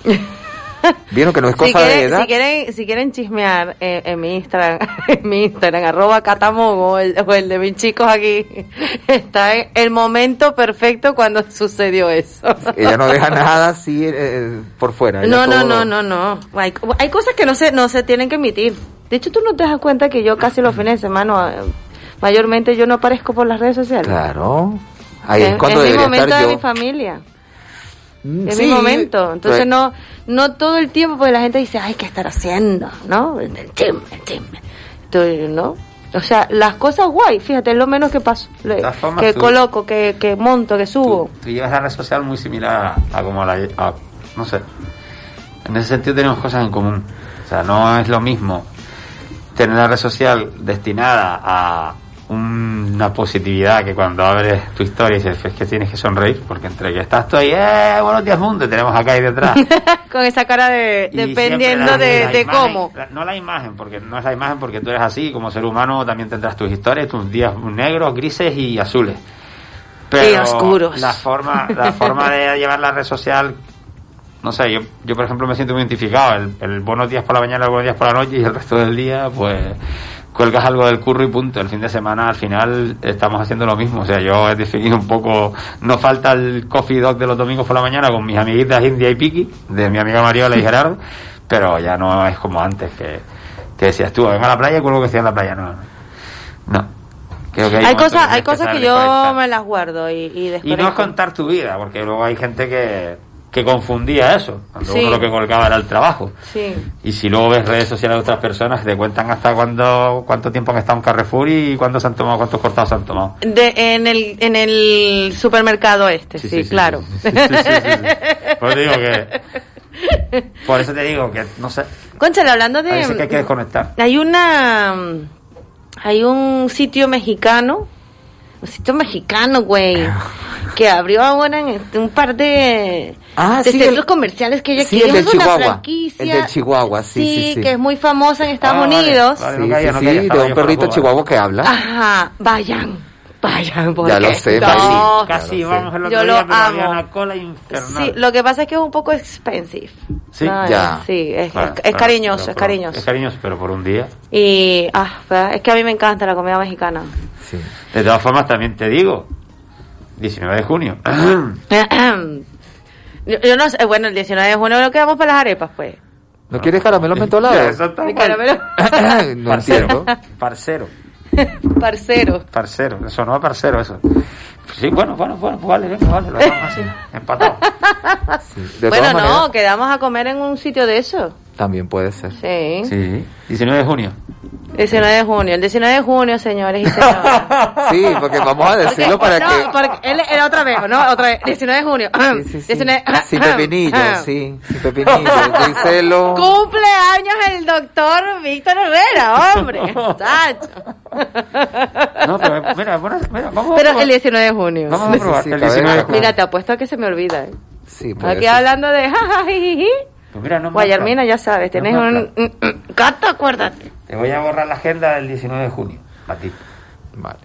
Vieron que no es Si cosa de quieren, edad. si quieren, si quieren chismear eh, en mi Instagram, en mi Instagram, arroba catamogo, o el, o el de mis chicos aquí, está en el momento perfecto cuando sucedió eso. Ella no deja nada así eh, por fuera. No, no, no, no, no. Hay, hay cosas que no se, no se tienen que emitir. De hecho, tú no te das cuenta que yo casi los fines de semana, eh, mayormente yo no aparezco por las redes sociales. Claro. Ahí es es, cuando es mi debería momento estar de yo. mi familia. Mm, Es sí, mi momento. Entonces no no todo el tiempo porque la gente dice, ay, ¿qué estar haciendo? ¿No? El chisme, el chisme. Entonces, ¿no? O sea, las cosas guay, fíjate, es lo menos que paso. Formas, que tú- coloco, que, que monto, que subo. Tú llevas la red social muy similar a, a como la... a- no sé. En ese sentido tenemos cosas en común. O sea, no es lo mismo tener la red social destinada a una positividad que cuando abres tu historia y dices, es que tienes que sonreír, porque entre que estás tú ahí, ¡eh! Buenos días, mundo, y tenemos acá ahí detrás. Con esa cara de... Y dependiendo de, imagen- cómo. la- no la imagen, porque no es la imagen porque tú eres así, como ser humano también tendrás tus historias, tus días negros, grises y azules. Pero Y oscuros. La forma, la forma de llevar la red social, no sé, yo, yo por ejemplo me siento muy identificado, el, el buenos días por la mañana, el buenos días por la noche y el resto del día, pues cuelgas algo del curro y punto. El fin de semana al final estamos haciendo lo mismo. O sea, yo he definido un poco, no falta el coffee dog de los domingos por la mañana con mis amiguitas India y Piki, de mi amiga Mariola y Gerardo, pero ya no es como antes que Que decías tú, venga a la playa y cuelgo que estoy en la playa. No, no. No. Creo que Hay, momentos cosas, hay cosas que yo me las guardo y, y Y no es contar tu vida, porque luego hay gente que, que confundía eso. Cuando Sí. uno lo que colgaba era el trabajo. Sí. Y si luego ves redes sociales de otras personas, te cuentan hasta cuándo, cuánto tiempo han estado en Carrefour y cuándo se han tomado, cuántos cortados se han tomado. De, en, el, en el supermercado este, sí, claro. Sí, sí. Por eso te digo que. Por eso te digo que, no sé. Conchale, hablando de... A veces que hay que desconectar. Hay una. Hay un sitio mexicano. Un sitio mexicano, güey. Que abrió ahora en este- un par de, Ah, de sí, centros el- comerciales que ella sí, quiere. el del Es una Chihuahua. franquicia. El del Chihuahua, sí, sí, sí. que es muy famosa en Estados Ah, vale, Unidos. vale. Sí, no sí, no sí, caía, de un perrito chihuahua que habla. Ajá, vayan. Vayan, porque Ya lo sé, no. Casi vamos el otro Yo día, lo pero había amo. una cola infernal. Sí, lo que pasa es que es un poco expensive. Sí, No, ya. Sí, es, es- es cariñoso, pero es por- cariñoso. Es cariñoso, pero por un día. Y, ah, es que a mí me encanta la comida mexicana. Sí. De todas formas, también te digo, 19 de junio. yo, yo no sé, bueno, el 19 de junio lo quedamos para las arepas, pues. ¿No quieres caramelo mentolado? Eso está Mi mal. caramelo. no entiendo. Parcero, Parcero. parcero, eso no es parcero, eso. Sí, bueno, bueno, bueno, pues vale, venga, vale, lo hacemos así, empatado. De bueno, no, maneras, quedamos a comer en un sitio de eso. también puede ser. Sí. Sí, 19 de junio. 19 de junio. El 19 de junio, señores y señores. Sí, porque vamos a decirlo Porque- para no, que... porque él era otra vez, ¿no? Otra vez. 19 de junio. Sí, sí, sí. 19 Sin pepinillo, sí, sin pepinillo. Díselo. Cumpleaños el doctor Víctor Herrera, hombre. Chacho. No, pero mira, bueno, mira, vamos a Pero probar. el 19 de junio. Vamos a probar, sí, el cabeza. 19 de junio. Mira, te apuesto a que se me olvida. ¿eh? Sí, puede Aquí ser. hablando de jajajiji. Pues mira, no Guayarmina, marca. ya sabes, tenés No un... Gato, acuérdate. Te voy a borrar la agenda del 19 de junio, a ti. Vale.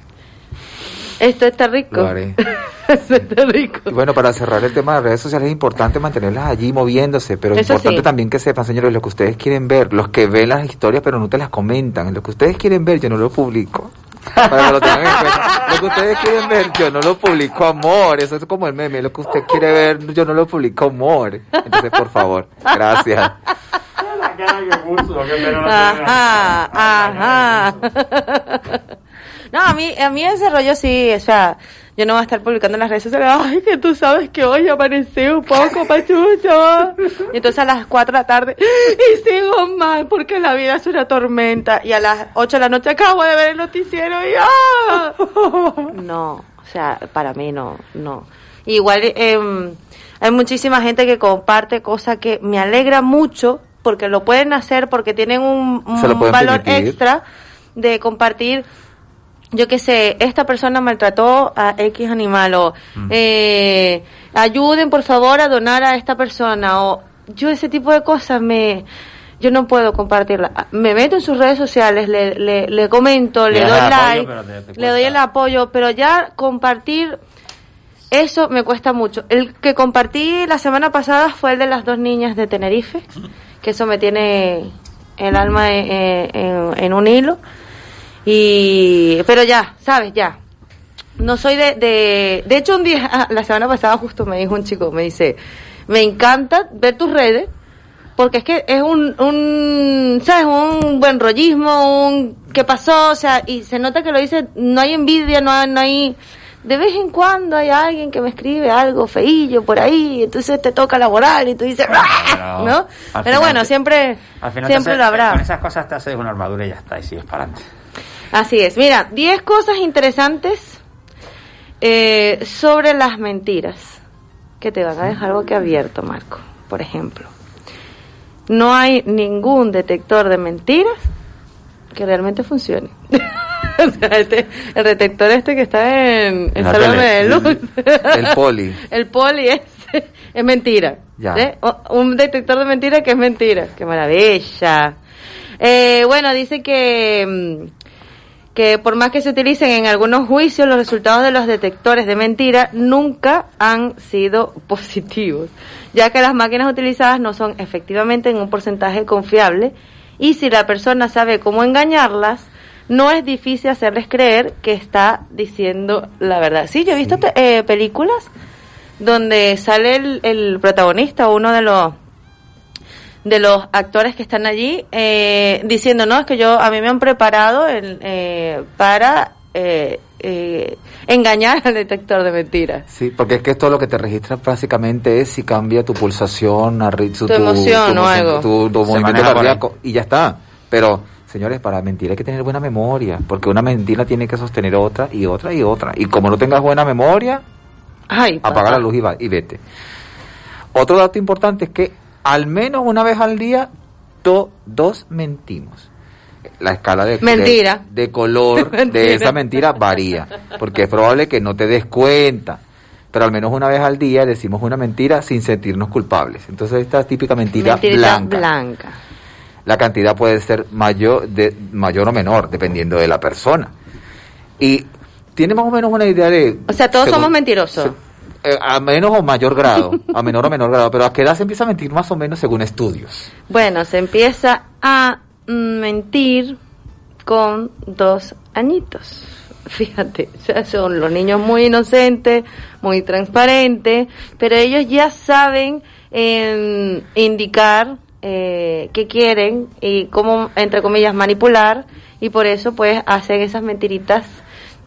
Esto está rico. Lo haré. Esto está rico. Y bueno, para cerrar el tema de redes sociales es importante mantenerlas allí moviéndose, pero es importante sí. también que sepan, señores, lo que ustedes quieren ver, los que ven las historias pero no te las comentan, lo que ustedes quieren ver yo no lo publico. Para que lo tengan en cuenta. Lo que ustedes quieren ver yo no lo publico, amor. Eso es como el meme, lo que usted quiere ver yo no lo publico, amor. Entonces, por favor, gracias. Ajá, ajá. No, a mí, a mí ese rollo sí, o sea, yo no voy a estar publicando en las redes sociales, ay, que tú sabes que hoy amanecí un poco pachucho. Y entonces a las 4 de la tarde, y sigo mal porque la vida es una tormenta. Y a las 8 de la noche acabo de ver el noticiero y ¡ah! No, o sea, para mí no, no. Igual, em, hay muchísima gente que comparte cosas que me alegra mucho porque lo pueden hacer, porque tienen un, valor permitir. extra de compartir yo qué sé, esta persona maltrató a X animal o eh, ayuden por favor a donar a esta persona o yo ese tipo de cosas me yo no puedo compartirla. Me meto en sus redes sociales, le, le, le comento, le Le doy apoyo, like, le doy el apoyo, pero ya compartir eso me cuesta mucho. El que compartí la semana pasada fue el de las dos niñas de Tenerife, que eso me tiene el alma en, en- en un hilo. Y, pero ya, sabes, ya. No soy de, de, de hecho un día, la semana pasada justo me dijo un chico, me dice, me encanta ver tus redes, porque es que es un, un, sabes, un buen rollismo, un, ¿qué pasó? O sea, y se nota que lo dice, no hay envidia, no hay, no hay, de vez en cuando hay alguien que me escribe algo feillo por ahí, entonces te toca laborar y tú dices, "Ah", ¿no? al Pero final bueno, siempre, Al final siempre lo habrá. Con esas cosas te haces una armadura y ya está, y sigues para adelante. Así es. Mira, 10 cosas interesantes eh, sobre las mentiras que te van a dejar boca abierto, Marco. Por ejemplo, no hay ningún detector de mentiras que realmente funcione. O sea, este- el detector este que está en, Sálvame tele. de Luz. El poli. El poli es, es mentira. Un detector de mentira que es mentira. ¡Qué maravilla! Eh, bueno, dice que, mm, que por más que se utilicen en algunos juicios, los resultados de los detectores de mentira nunca han sido positivos, ya que las máquinas utilizadas no son efectivamente en un porcentaje confiable y si la persona sabe cómo engañarlas, no es difícil hacerles creer que está diciendo la verdad. Sí, yo he visto te- eh, películas donde sale el, el protagonista o uno de los de los actores que están allí eh, diciendo, no, es que yo, a mí me han preparado el, eh, para eh, eh, engañar al detector de mentiras. Sí, porque es que esto lo que te registra básicamente es si cambia tu pulsación, a su- Tu emoción o algo. tu, tu movimiento cardíaco y ya está. Pero, señores, para mentir hay que tener buena memoria, porque una mentira tiene que sostener otra y otra y otra. Y como no tengas buena memoria, Ay, apaga la luz y, va, y vete. Otro dato importante es que al menos una vez al día todos mentimos. La escala de, Mentira. de, de color de esa mentira varía, porque es probable que no te des cuenta. Pero al menos una vez al día decimos una mentira sin sentirnos culpables. Entonces esta típica mentira Mentirita blanca. blanca. La cantidad puede ser mayor, de, mayor o menor, dependiendo de la persona. Y tiene más o menos una idea de... O sea, todos según- somos mentirosos. eh, a menos o mayor grado, a menor o menor grado, pero a qué edad se empieza a mentir más o menos según estudios. Bueno, se empieza a mm, mentir con dos añitos. Fíjate, ya son los niños muy inocentes, muy transparentes, pero ellos ya saben eh, indicar eh, qué quieren y cómo, entre comillas, manipular, y por eso pues hacen esas mentiritas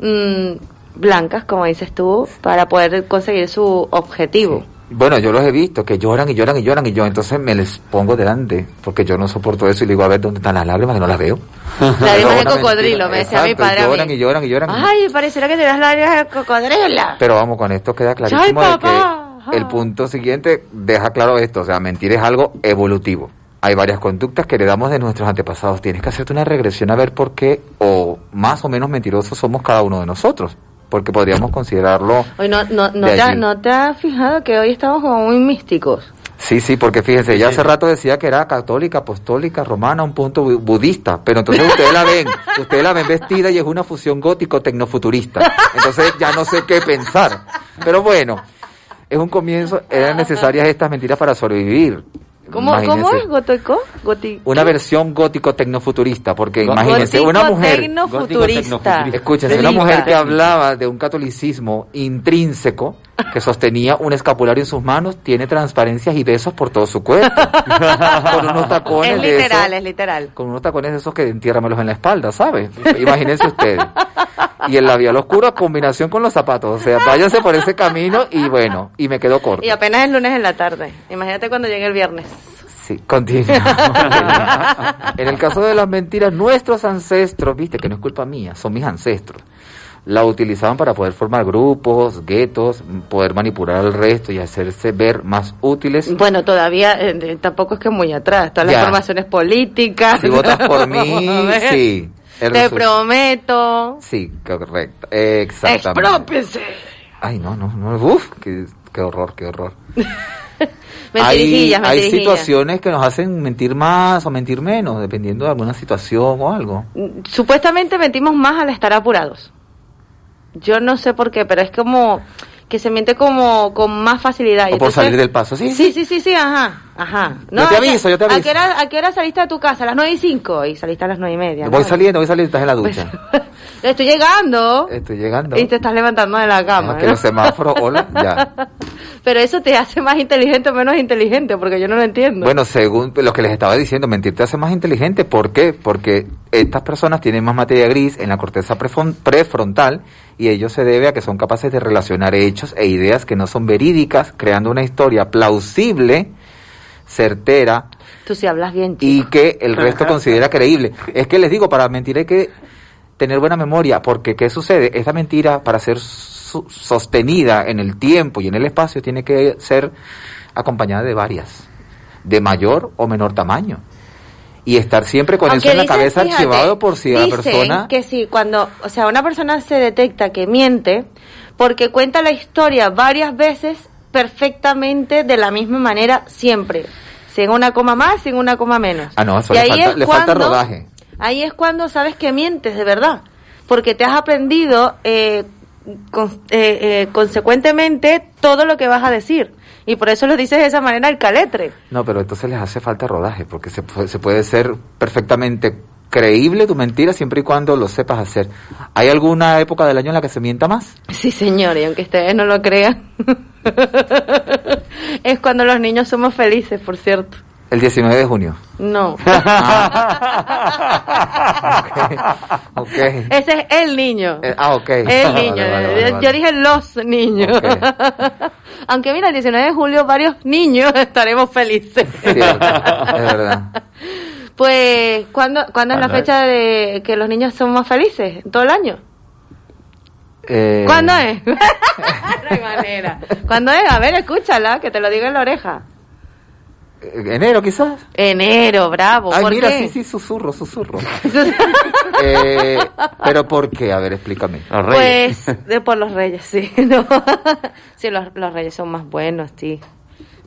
mm, blancas, como dices tú, para poder conseguir su objetivo. Bueno, yo los he visto que lloran y lloran y lloran y yo entonces me les pongo delante porque yo no soporto eso y le digo a ver dónde están las lágrimas que no las veo. Lágrimas de cocodrilo, mentira. me decía mi padre a lloran mí. y lloran y lloran. Ay, pareciera que te das lágrimas de cocodrilo. Pero vamos, con esto queda clarísimo Ay, de papá. El punto siguiente deja claro esto, o sea, mentir es algo evolutivo. Hay varias conductas que heredamos de nuestros antepasados. Tienes que hacerte una regresión a ver por qué o más o menos mentirosos somos cada uno de nosotros, porque podríamos considerarlo Hoy no, no, no, De te, no te has fijado que hoy estamos como muy místicos. Sí, sí, porque fíjense, ya hace rato decía que era católica, apostólica, romana, un punto bu- budista, pero entonces ustedes la ven, ustedes la ven vestida y es una fusión gótico-tecnofuturista. Entonces ya no sé qué pensar. Pero bueno, es un comienzo, eran necesarias estas mentiras para sobrevivir. ¿Cómo, ¿cómo Imagínense. es gotico? Goti- Una versión gótico-tecnofuturista, porque Gó- imagínense, una mujer, Gótico-tecnofuturista. escúchense, una mujer que hablaba de un catolicismo intrínseco, que sostenía un escapulario en sus manos, tiene transparencias y besos por todo su cuerpo. con unos tacones Es de esos- literal, es literal. con unos tacones de esos que entiérramelos en la espalda, ¿sabes? Imagínense ustedes. Y el labial oscuro a combinación con los zapatos. O sea, váyanse por ese camino y bueno, y me quedo corto. Y apenas es lunes en la tarde. Imagínate cuando llegue el viernes. Sí, continuamos. en el caso de las mentiras, nuestros ancestros, viste que no es culpa mía, son mis ancestros. La utilizaban para poder formar grupos, guetos, poder manipular al resto y hacerse ver más útiles. Bueno, todavía eh, tampoco es que muy atrás. Todas las Ya. formaciones políticas. Si votas por mí, sí. Te prometo. Sí, correcto. Exactamente. Exprópiese. Ay, no, no, no. Uf, qué, qué horror, qué horror. hay, hay situaciones que nos hacen mentir más o mentir menos, dependiendo de alguna situación o algo. Supuestamente mentimos más al estar apurados. Yo no sé por qué, pero es como que se miente como con más facilidad. Y O por entonces- salir del paso, ¿sí? Sí, sí, sí, sí, ajá, ajá. Yo te aviso, yo te ¿a aviso. qué, hora, ¿A qué hora saliste de tu casa? A las nueve y cinco y saliste a las nueve y media. Voy ¿no? saliendo, voy saliendo, estás en la ducha. Estoy llegando Estoy llegando. y te estás levantando de la cama. Deja que ¿no? los semáforos, hola, ya. Pero eso te hace más inteligente o menos inteligente, porque yo no lo entiendo. Bueno, según lo que les estaba diciendo, mentir te hace más inteligente. ¿Por qué? Porque estas personas tienen más materia gris en la corteza prefron- prefrontal y ello se debe a que son capaces de relacionar hechos e ideas que no son verídicas, creando una historia plausible, certera Tú sí hablas bien, y que el resto considera creíble. Es que les digo, para mentir hay que tener buena memoria, porque ¿qué sucede? Esta mentira, para ser sostenida en el tiempo y en el espacio, tiene que ser acompañada de varias, de mayor o menor tamaño. Y estar siempre con Aunque eso en la cabeza fíjate, archivado por si la persona... que si cuando, o sea, una persona se detecta que miente porque cuenta la historia varias veces perfectamente de la misma manera siempre, sin una coma más, sin una coma menos. Ah, no, eso Y le ahí falta, es le falta rodaje. Ahí es cuando sabes que mientes de verdad, porque te has aprendido eh, con- eh, eh, consecuentemente todo lo que vas a decir. Y por eso lo dices de esa manera el caletre. No, pero entonces les hace falta rodaje, porque se puede, se puede ser perfectamente creíble tu mentira siempre y cuando lo sepas hacer. ¿Hay alguna época del año en la que se mienta más? Sí, señor, y aunque ustedes no lo crean, es cuando los niños somos felices, por cierto. El 19 de junio. No. Ok. Ese es el niño. Eh, ah, ok. El niño. Vale, vale, vale, Yo- dije los niños. Aunque mira, el 19 de julio varios niños estaremos felices. Cierto, es verdad. Pues, ¿cuándo, ¿cuándo es la fecha de que los niños son más felices? ¿Todo el año? Eh, ¿Cuándo es? no hay manera. ¿Cuándo es? A ver, escúchala, que te lo digo en la oreja. eh, Enero, quizás. Enero, bravo. Ay, ¿Por mira, qué? sí, sí, susurro, susurro. Eh, pero ¿por qué? A ver, explícame. Pues de por los reyes, sí. No. sí, los, los reyes son más buenos, sí.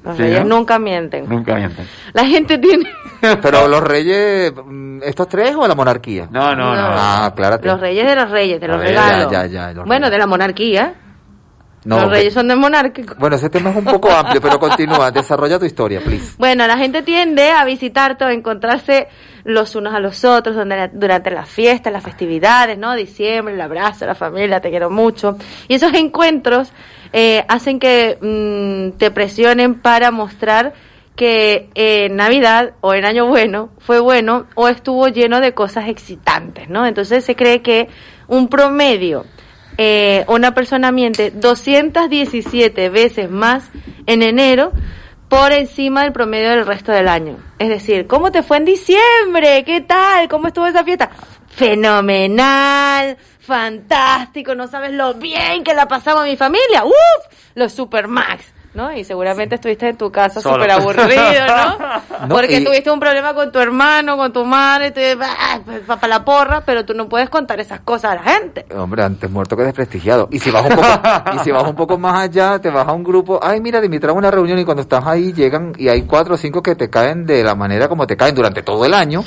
Los ¿Sí, reyes no? nunca mienten. Nunca mienten. La gente tiene... Pero los reyes, mm, ¿estos tres o la monarquía? No, no, no. Ah, claro. Los reyes de los reyes, de los ver, regalos. ya, ya, ya, los bueno, de la monarquía. No, los reyes son de monárquicos. Bueno, ese tema es un poco amplio, pero continúa. Desarrolla tu historia, please. Bueno, la gente tiende a visitarte o a encontrarse los unos a los otros donde durante las fiestas, las festividades, ¿no? Diciembre, el abrazo, la familia, te quiero mucho. Y esos encuentros eh, hacen que mm, te presionen para mostrar que en Navidad o en Año Bueno fue bueno o estuvo lleno de cosas excitantes, ¿no? Entonces se cree que un promedio eh, una persona miente 217 veces más en enero por encima del promedio del resto del año. Es decir, ¿cómo te fue en diciembre? ¿Qué tal? ¿Cómo estuvo esa fiesta? Fenomenal, fantástico, no sabes lo bien que la pasaba mi familia. ¡Uf! Los Supermax. ¿No? Y seguramente estuviste en tu casa súper aburrido, ¿no? No, Porque y- tuviste un problema con tu hermano, con tu madre, te para la porra, pero tú no puedes contar esas cosas a la gente. Hombre, antes muerto que desprestigiado. Y si vas un poco, y si vas un poco más allá, te vas a un grupo, ay, mira, te invitaron a una reunión y cuando estás ahí llegan y hay cuatro o cinco que te caen de la manera como te caen durante todo el año.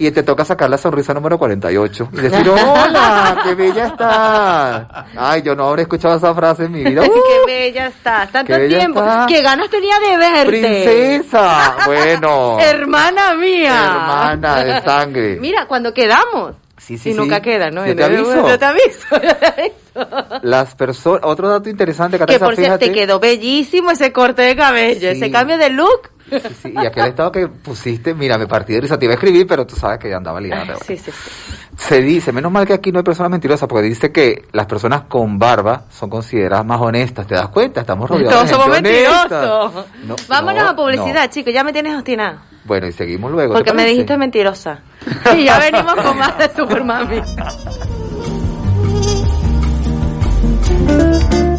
Y te toca sacar la sonrisa número 48 y decir, hola, qué bella estás. Ay, yo no habré escuchado esa frase en mi vida. qué Uh, bella estás, tanto qué bella tiempo, estás. qué ganas tenía de verte. princesa. Bueno, Hermana mía. hermana de sangre. Mira, cuando quedamos. Sí, sí, y sí. nunca queda, ¿no? Yo te aviso. Yo te aviso. yo te aviso. Las personas, otro dato interesante, Que Catasa, por cierto, te quedó bellísimo ese corte de cabello, ese cambio de look. Sí, sí, y aquel estado que pusiste, mira, me partí de risa, te iba a escribir, pero tú sabes que andaba liada. Sí, sí, sí. Se dice, menos mal que aquí no hay personas mentirosas, porque dice que las personas con barba son consideradas más honestas. ¿Te das cuenta? Estamos rodeados Todos de somos gente mentirosos. No, Vámonos no, a publicidad, no. chicos, ya me tienes obstinada. Bueno, y seguimos luego. ¿te Porque me dijiste mentirosa. Y ya venimos con más de Super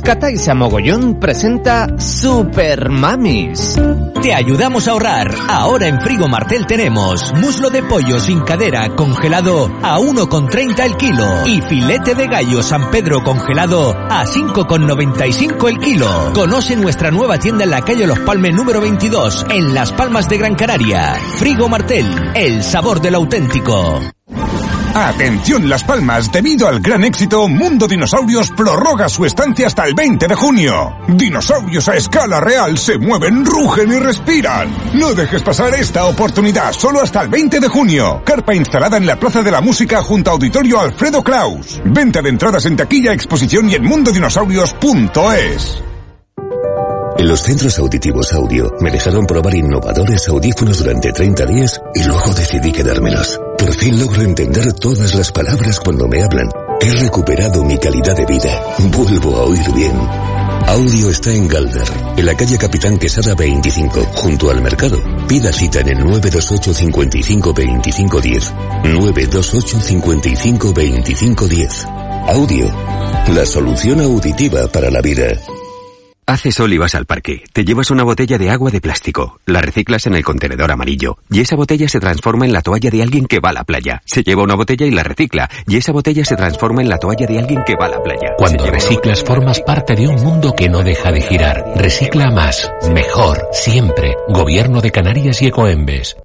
Cataisa Mogollón presenta Super Mamis. Te ayudamos a ahorrar. Ahora en Frigo Martel tenemos muslo de pollo sin cadera congelado a 1,30 el kilo y filete de gallo San Pedro congelado a 5,95 el kilo. Conoce nuestra nueva tienda en la calle Los Palmes número 22 en Las Palmas de Gran Canaria. Frigo Martel, el sabor del auténtico. Atención Las Palmas, debido al gran éxito, Mundo Dinosaurios prorroga su estancia hasta el 20 de junio. Dinosaurios a escala real se mueven, rugen y respiran. No dejes pasar esta oportunidad, solo hasta el 20 de junio. Carpa instalada en la Plaza de la Música junto a Auditorio Alfredo Kraus. Venta de entradas en taquilla, exposición y en mundodinosaurios.es. En los centros auditivos audio me dejaron probar innovadores audífonos durante 30 días y luego decidí quedármelos. Por fin logro entender todas las palabras cuando me hablan. He recuperado mi calidad de vida. Vuelvo a oír bien. Audio está en Galder, en la calle Capitán Quesada 25, junto al mercado. Pida cita en el 928 55 25 10. 928 55 25 10. Audio, la solución auditiva para la vida. Hace sol y vas al parque. Te llevas una botella de agua de plástico. La reciclas en el contenedor amarillo. Y esa botella se transforma en la toalla de alguien que va a la playa. Se lleva una botella y la recicla. Y esa botella se transforma en la toalla de alguien que va a la playa. Cuando reciclas formas parte de un mundo que no deja de girar. Recicla más, mejor, siempre. Gobierno de Canarias y Ecoembes.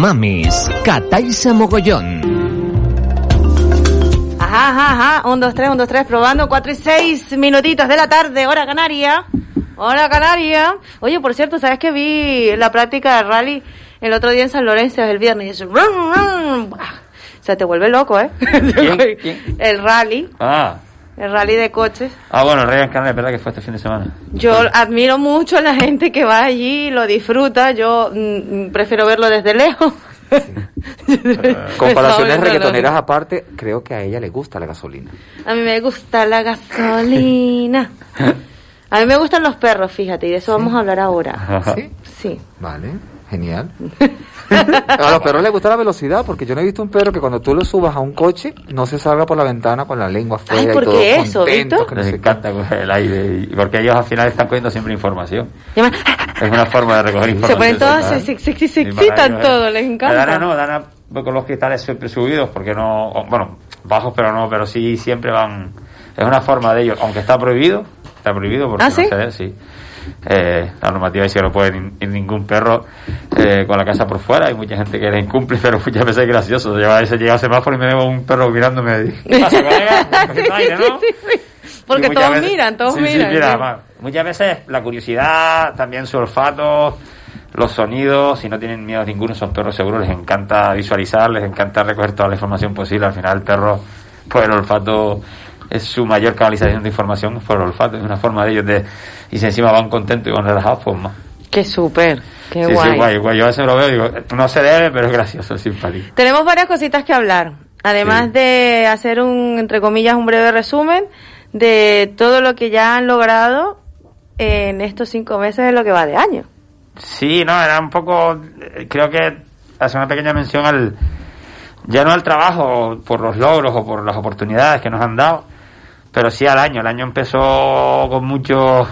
Mamis, Cataisa Mogollón. Ajá, ajá, ajá. Un, dos, tres, un, dos, tres. Probando. Cuatro y seis minutitos de la tarde. Hora canaria. Hora canaria. Oye, por cierto, ¿sabes que vi la práctica de rally el otro día en San Lorenzo, el viernes? Y eso, rum. Se te vuelve loco, ¿eh? ¿Quién? ¿Quién? El rally. Ah, El rally de coches. ah bueno, el Rey Canal, es verdad que fue este fin de semana. Yo admiro mucho a la gente que va allí, lo disfruta. Yo mm, mm, prefiero verlo desde lejos. Comparaciones No, no, no, reggaetoneras aparte, creo que a ella le gusta la gasolina. A mí me gusta la gasolina. A mí me gustan los perros, fíjate, y de eso vamos a hablar ahora. ¿Sí? Sí. Vale, genial. A los perros les gusta la velocidad porque yo no he visto un perro que cuando tú lo subas a un coche no se salga por la ventana con la lengua afuera Ay, y ¿por todo qué eso, contento, que no Les sé encanta coger el aire, y- porque ellos al final están cogiendo siempre información. Es una forma de recoger se información. ponen todas, se, se, se, se excitan ¿eh? todo, les La encanta. Dana no, Dana con los cristales siempre subidos, porque no, bueno, bajos pero no, pero sí siempre van, es una forma de ellos, aunque está prohibido, está prohibido porque ¿Ah, no sí? se debe, sí. Eh, la normativa dice que no puede ir, ningún perro eh, con la casa por fuera, hay mucha gente que la incumple, pero muchas veces es gracioso, lleva ese llega al semáforo y me veo un perro mirándome. Porque todos veces- miran, todos sí, sí, miran. mira, sí. además, muchas veces la curiosidad, también su olfato, los sonidos, si no tienen miedo ninguno, son perros seguros, les encanta visualizar, les encanta recoger toda la información posible. Al final el perro, pues el olfato es su mayor canalización de información por el olfato, es una forma de ellos de, y si encima van contentos y van relajados, pues más. Qué súper, qué sí, guay. sí, guay, guay. Yo a veces lo veo y digo, no se debe, pero es gracioso, es simpático. Tenemos varias cositas que hablar. Además de hacer un, entre comillas, un breve resumen de todo lo que ya han logrado en estos cinco meses de lo que va de año. Sí, no, era un poco, creo que hace una pequeña mención al, ya no al trabajo por los logros o por las oportunidades que nos han dado, pero sí al año. El año empezó con mucho,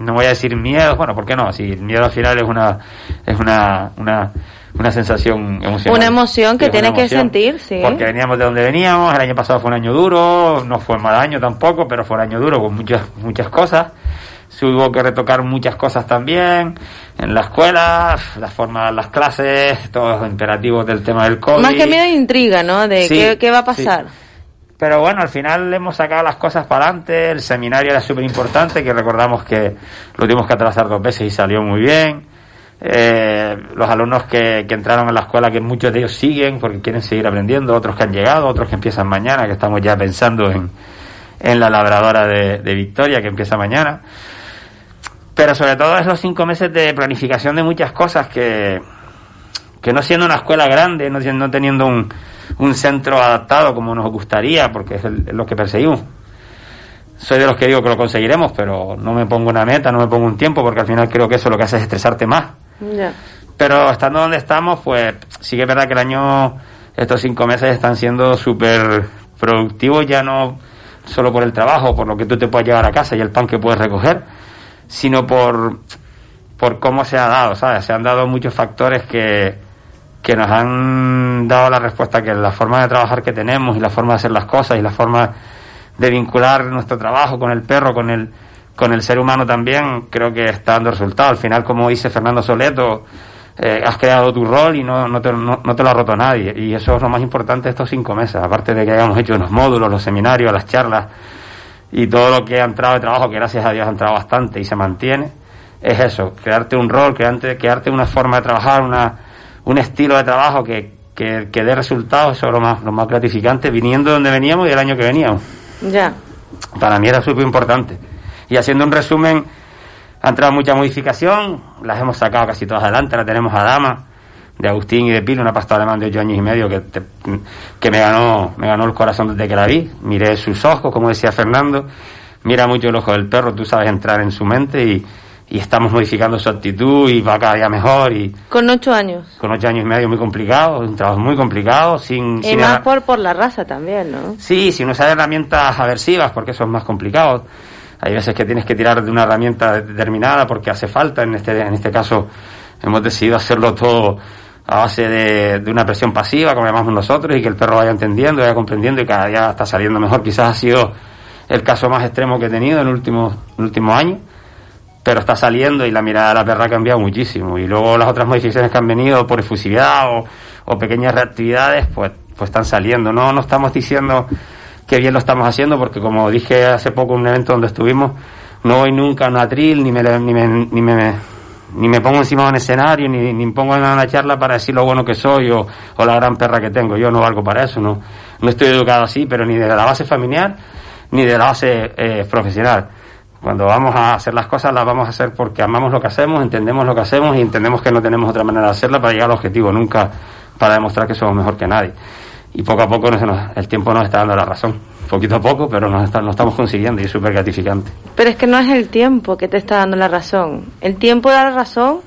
no voy a decir miedo, bueno, ¿por qué no? Si el miedo al final es una, es una, una, una sensación emocional. Una emoción que Sí, tienes que sentir, sí. Porque veníamos de donde veníamos, el año pasado fue un año duro, no fue mal año tampoco, pero fue un año duro con muchas, muchas cosas. Se hubo que retocar muchas cosas también en la escuela, la forma de las clases, todos los imperativos del tema del COVID. Más que miedo intriga, ¿no? De Sí, qué, qué va a pasar. Pero bueno, al final hemos sacado las cosas para adelante. El seminario era súper importante, que recordamos que lo tuvimos que atrasar dos veces y salió muy bien. Eh, los alumnos que, que entraron en la escuela, que muchos de ellos siguen porque quieren seguir aprendiendo, otros que han llegado, otros que empiezan mañana, que estamos ya pensando en, en la labradora de, Victoria, que empieza mañana. Pero sobre todo es los cinco meses de planificación de muchas cosas que, que no siendo una escuela grande, no, no teniendo un, un centro adaptado como nos gustaría, porque es, el- lo que perseguimos. Soy de los que digo que lo conseguiremos, pero no me pongo una meta, no me pongo un tiempo, porque al final creo que eso lo que hace es estresarte más. Pero estando donde estamos, pues sí que es verdad que el año, estos cinco meses están siendo súper productivos, ya no solo por el trabajo, por lo que tú te puedes llevar a casa y el pan que puedes recoger, sino por, por cómo se ha dado, ¿sabes? Se han dado muchos factores que, que nos han dado la respuesta que la forma de trabajar que tenemos y la forma de hacer las cosas y la forma de vincular nuestro trabajo con el perro, con el, con el ser humano también, creo que está dando resultados. Al final, como dice Fernando Soleto, eh, has creado tu rol y no, no, te, no, no te lo ha roto nadie. Y eso es lo más importante de estos cinco meses, aparte de que hayamos hecho los módulos, los seminarios, las charlas y todo lo que ha entrado de trabajo, que gracias a Dios ha entrado bastante y se mantiene, es eso, crearte un rol, crearte, crearte una forma de trabajar, una, un estilo de trabajo que, que, que dé resultados, eso es lo más, lo más gratificante, viniendo de donde veníamos y el año que veníamos. Ya. Para mí era súper importante. Y haciendo un resumen, ha entrado mucha modificación, las hemos sacado casi todas adelante, ahora tenemos a Dama, de Agustín y de Pilo, una pasta alemán de ocho años y medio que, te- que me ganó me ganó el corazón desde que la vi. Miré sus ojos, como decía Fernando, mira mucho el ojo del perro, tú sabes entrar en su mente y, y estamos modificando su actitud y va cada día mejor y Con ocho años. con ocho años y medio muy complicado, un trabajo muy complicado, sin... Y sin más por, por la raza también, ¿no? Sí, sin usar herramientas aversivas, porque eso es más complicado. Hay veces que tienes que tirar de una herramienta determinada porque hace falta. En este, en este caso hemos decidido hacerlo todo a base de, de una presión pasiva, como llamamos nosotros, y que el perro vaya entendiendo, vaya comprendiendo y cada día está saliendo mejor. Quizás ha sido el caso más extremo que he tenido en el último, el último año, pero está saliendo y la mirada de la perra ha cambiado muchísimo. Y luego las otras modificaciones que han venido por efusividad o, o pequeñas reactividades, pues, pues están saliendo. No, no estamos diciendo que bien lo estamos haciendo, porque como dije hace poco en un evento donde estuvimos, no voy nunca a un atril, ni me, ni me, ni me, ni me pongo encima de un escenario, ni, ni pongo en una charla para decir lo bueno que soy o, o la gran perra que tengo. Yo no valgo para eso, no, no estoy educado así, pero ni de la base familiar ni de la base eh, profesional. Cuando vamos a hacer las cosas, las vamos a hacer porque amamos lo que hacemos, entendemos lo que hacemos y entendemos que no tenemos otra manera de hacerla para llegar al objetivo, nunca para demostrar que somos mejor que nadie. Y poco a poco el tiempo nos está dando la razón. Poquito a poco, pero nos, nos estamos consiguiendo y es súper gratificante. Pero es que no es el tiempo que te está dando la razón. El tiempo da la razón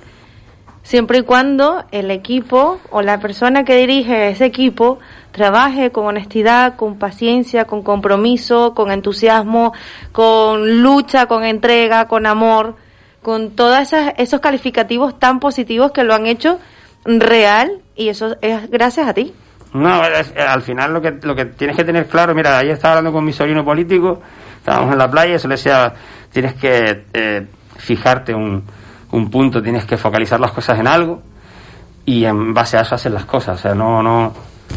siempre y cuando el equipo o la persona que dirige ese equipo trabaje con honestidad, con paciencia, con compromiso, con entusiasmo, con lucha, con entrega, con amor, con todos esos calificativos tan positivos que lo han hecho real y eso es gracias a ti. No, eh, al final lo que, lo que tienes que tener claro, mira, ayer estaba hablando con mi sobrino político, estábamos en la playa, se le decía, tienes que eh, fijarte un, un punto, tienes que focalizar las cosas en algo y en base a eso hacer las cosas, o sea, no, no,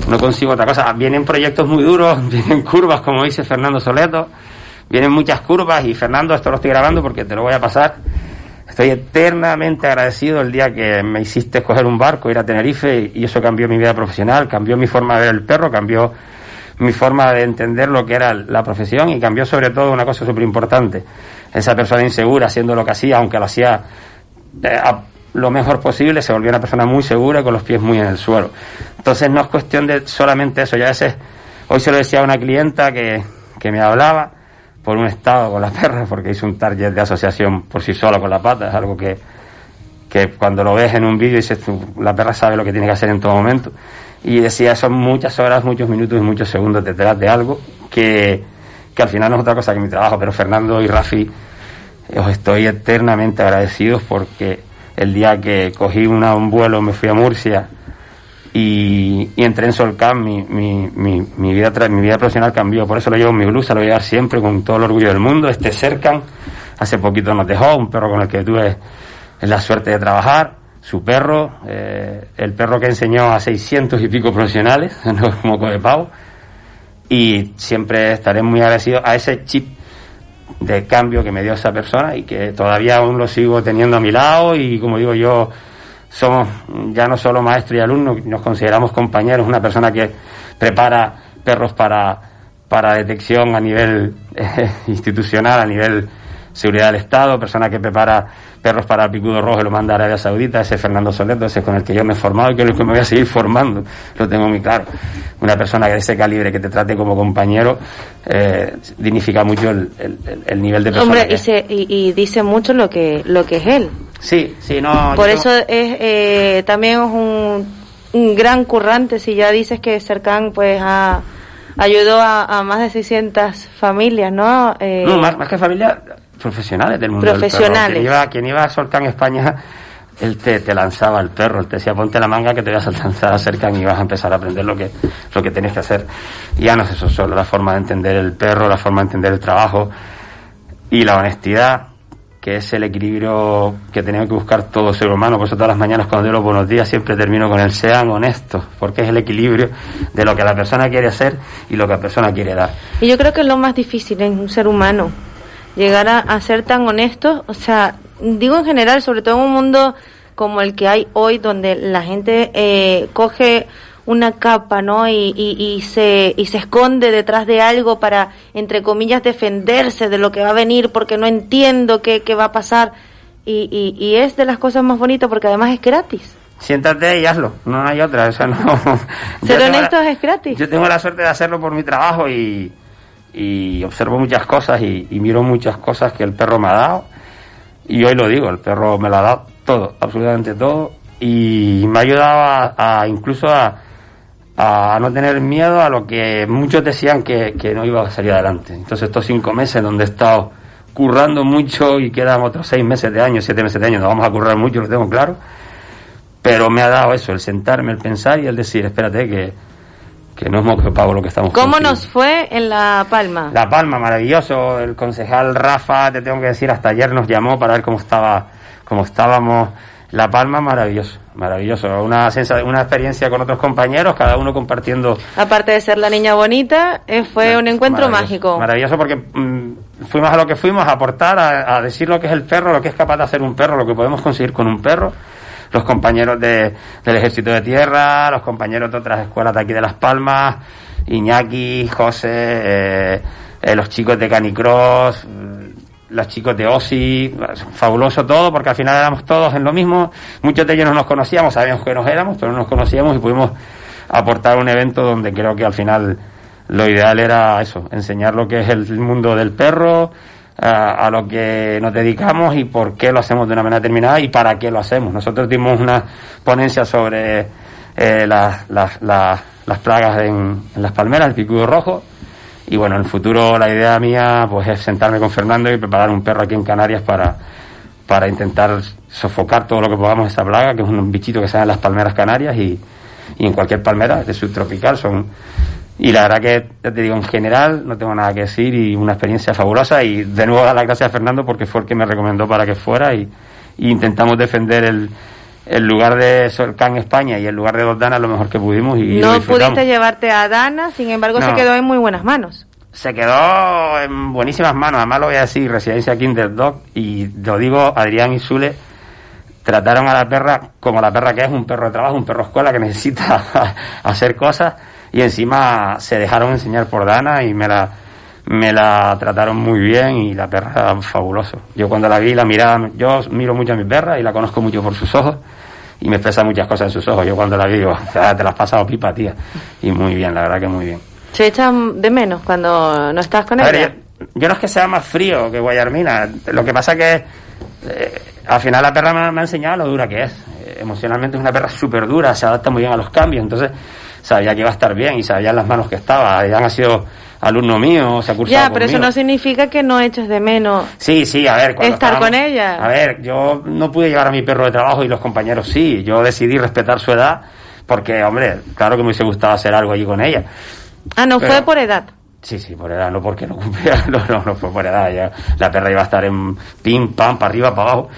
no consigo otra cosa. Vienen proyectos muy duros, vienen curvas, como dice Fernando Soleto, vienen muchas curvas y Fernando, esto lo estoy grabando porque te lo voy a pasar. Estoy eternamente agradecido el día que me hiciste coger un barco, ir a Tenerife y eso cambió mi vida profesional, cambió mi forma de ver el perro, cambió mi forma de entender lo que era la profesión y cambió sobre todo una cosa súper importante. Esa persona insegura haciendo lo que hacía, aunque lo hacía a lo mejor posible, se volvió una persona muy segura con los pies muy en el suelo. Entonces no es cuestión de solamente eso, ya a veces, hoy se lo decía a una clienta que, que me hablaba por un estado con la perra, porque hizo un target de asociación por sí sola con la pata, es algo que, que cuando lo ves en un vídeo dices la perra sabe lo que tiene que hacer en todo momento. Y decía, son muchas horas, muchos minutos y muchos segundos detrás de algo que, que al final no es otra cosa que mi trabajo, pero Fernando y Rafi os estoy eternamente agradecidos porque el día que cogí una- un vuelo me fui a Murcia y, y entré en Solcam, mi, mi, mi, mi vida mi vida profesional cambió, por eso lo llevo en mi blusa, lo voy a llevar siempre con todo el orgullo del mundo. Este Cercan, hace poquito nos dejó, un perro con el que tuve la suerte de trabajar, su perro, eh, el perro que enseñó a 600 y pico profesionales, no moco de pavo, y siempre estaré muy agradecido a ese chip de cambio que me dio esa persona y que todavía aún lo sigo teniendo a mi lado y como digo yo somos ya no solo maestro y alumno nos consideramos compañeros una persona que prepara perros para para detección a nivel eh, institucional a nivel seguridad del Estado persona que prepara perros para picudo rojo y lo manda a Arabia Saudita ese es Fernando Soleto ese es con el que yo me he formado y con el que me voy a seguir formando lo tengo muy claro una persona de ese calibre que te trate como compañero eh, dignifica mucho el, el- el- el nivel de persona Hombre, que y, se, y, y dice mucho lo que lo que es él. Sí, sí, no. Por eso es eh, también es un, un gran currante. Si ya dices que Cercan pues ha, ayudó a, a más de 600 familias, ¿no? Eh, No, más, más que familia, profesionales del mundo. del perro. Profesionales. Quien iba, quien iba a Solcan España, él te, te lanzaba el perro, él te decía ponte la manga que te vas a lanzar a Cercan y vas a empezar a aprender lo que, lo que tienes que hacer. Y ya no es eso solo, la forma de entender el perro, la forma de entender el trabajo y la honestidad, que es el equilibrio que tenemos que buscar todo ser humano. Por eso todas las mañanas cuando digo los buenos días siempre termino con el sean honestos, porque es el equilibrio de lo que la persona quiere hacer y lo que la persona quiere dar. Y yo creo que es lo más difícil en un ser humano, llegar a, a ser tan honesto, o sea, digo en general, sobre todo en un mundo como el que hay hoy, donde la gente eh, coge una capa, ¿no? Y, y, y se, y se esconde detrás de algo para, entre comillas, defenderse de lo que va a venir porque no entiendo qué, qué va a pasar. Y, y, y es de las cosas más bonitas porque además es gratis. Siéntate y hazlo, no hay otra, o sea, no. Ser la- honestos es gratis. Yo tengo la suerte de hacerlo por mi trabajo y, y observo muchas cosas y, miro muchas cosas que el perro me ha dado. Y hoy lo digo, el perro me lo ha dado todo, absolutamente todo. Y me ha ayudado a, incluso a, no tener miedo a lo que muchos decían que, que no iba a salir adelante. Entonces estos cinco meses donde he estado currando mucho y quedan otros seis meses de año, siete meses de año, nos vamos a currar mucho, lo tengo claro. Pero me ha dado eso, el sentarme, el pensar y el decir, espérate que, que no es moco de pavo lo que estamos ¿Cómo nos fue en La Palma? La Palma, maravilloso. El concejal Rafa, te tengo que decir, hasta ayer nos llamó para ver cómo estaba, cómo estábamos. La Palma, maravilloso, maravilloso. Una sensa- una experiencia con otros compañeros, cada uno compartiendo. Aparte de ser la niña bonita, eh, fue un encuentro Maravilloso, mágico. Maravilloso porque mm, fuimos a lo que fuimos, a aportar, a, a decir lo que es el perro, lo que es capaz de hacer un perro, lo que podemos conseguir con un perro. Los compañeros de, del Ejército de Tierra, los compañeros de otras escuelas de aquí de Las Palmas, Iñaki, José, eh, eh, los chicos de Canicross, mm, los chicos de OSI, fabuloso todo, porque al final éramos todos en lo mismo. Muchos de ellos no nos conocíamos, sabíamos que nos éramos, pero no nos conocíamos y pudimos aportar un evento donde creo que al final lo ideal era eso, enseñar lo que es el mundo del perro, a, a lo que nos dedicamos y por qué lo hacemos de una manera determinada y para qué lo hacemos. Nosotros dimos una ponencia sobre eh, las, las, las, plagas en, las palmeras, el picudo rojo. Y bueno, en el futuro la idea mía pues es sentarme con Fernando y preparar un perro aquí en Canarias para, para intentar sofocar todo lo que podamos esa plaga, que es un bichito que da en las palmeras canarias y, y en cualquier palmera de subtropical son y la verdad que ya te digo en general no tengo nada que decir y una experiencia fabulosa. Y de nuevo dar las gracias a Fernando porque fue el que me recomendó para que fuera. Y, y intentamos defender el, el lugar de Solcán España y el lugar de Dordana lo mejor que pudimos y no pudiste llevarte a Dana, sin embargo se quedó en muy buenas manos. se quedó en buenísimas manos, además lo voy a decir, Residencia Kinder Dog, y lo digo, Adrián y Sule trataron a la perra como la perra que es, un perro de trabajo, un perro escuela que necesita hacer cosas, y encima se dejaron enseñar por Dana y me la, me la trataron muy bien y la perra fabuloso. Yo cuando la vi, la miraba, yo miro mucho a mi perra y la conozco mucho por sus ojos, y me expresa muchas cosas en sus ojos. Yo cuando la vi digo, "Ah, te las has pasado pipa, tía. Y muy bien, la verdad que muy bien. Se echan de menos cuando no estás con ella. yo, yo no es que sea más frío que Guayarmina, lo que pasa que eh, al final la perra me, me ha enseñado lo dura que es. Eh, emocionalmente es una perra súper dura, se adapta muy bien a los cambios, entonces sabía que iba a estar bien y sabía en las manos que estaba. Ya ha sido alumno mío, se ha cursado Ya, pero eso no significa que no eches de menos Sí, sí, a ver. cuando estar estábamos- con ella. A ver, yo no pude llevar a mi perro de trabajo y los compañeros sí. Yo decidí respetar su edad porque, hombre, claro que me hubiese gustado hacer algo allí con ella. Ah, no Pero- fue por edad. Sí, sí, por edad, no porque no cumplía, no, no, no fue por edad. Ya, la perra iba a estar en pim, pam, para arriba, para abajo.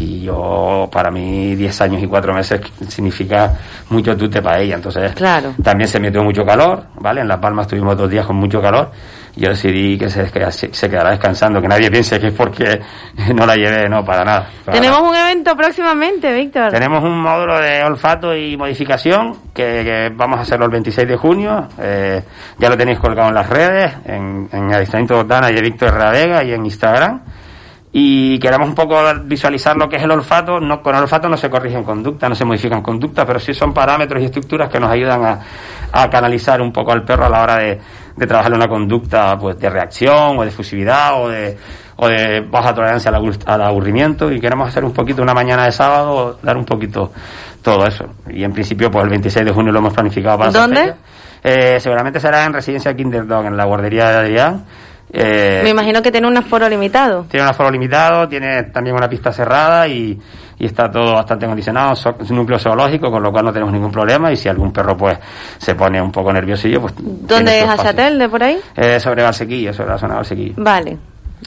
Y yo, para mí, 10 años y 4 meses significa mucho tute para ella. Entonces, Claro. también se metió mucho calor, ¿vale? En La Palma estuvimos dos días con mucho calor. Yo decidí que se, que se quedará descansando, que nadie piense que es porque no la llevé, no, para nada. para Tenemos nada. un evento próximamente, Víctor. Tenemos un módulo de olfato y modificación que, que vamos a hacerlo el 26 de junio. Eh, ya lo tenéis colgado en las redes, en, en Ayuntamiento de Dana y de Víctor Ravega y en Instagram. Y queremos un poco visualizar lo que es el olfato. No, con el olfato no se corrigen conductas, no se modifican conductas, pero sí son parámetros y estructuras que nos ayudan a, a canalizar un poco al perro a la hora de, de trabajar una conducta pues, de reacción o de fusividad o de, o de baja tolerancia al, al aburrimiento. Y queremos hacer un poquito una mañana de sábado, dar un poquito todo eso. Y en principio, pues el 26 de junio lo hemos planificado para ¿Dónde? Eh, seguramente será en Residencia Kinderdog, en la guardería de Adrián. Eh, Me imagino que tiene un aforo limitado. tiene un aforo limitado, tiene también una pista cerrada y, y está todo bastante acondicionado. So- Es un núcleo zoológico, con lo cual no tenemos ningún problema. Y si algún perro pues se pone un poco nerviosillo, pues. ¿Dónde es. Achatel, de por ahí? Eh, sobre Valsequillo, sobre la zona de Valsequillo. Vale,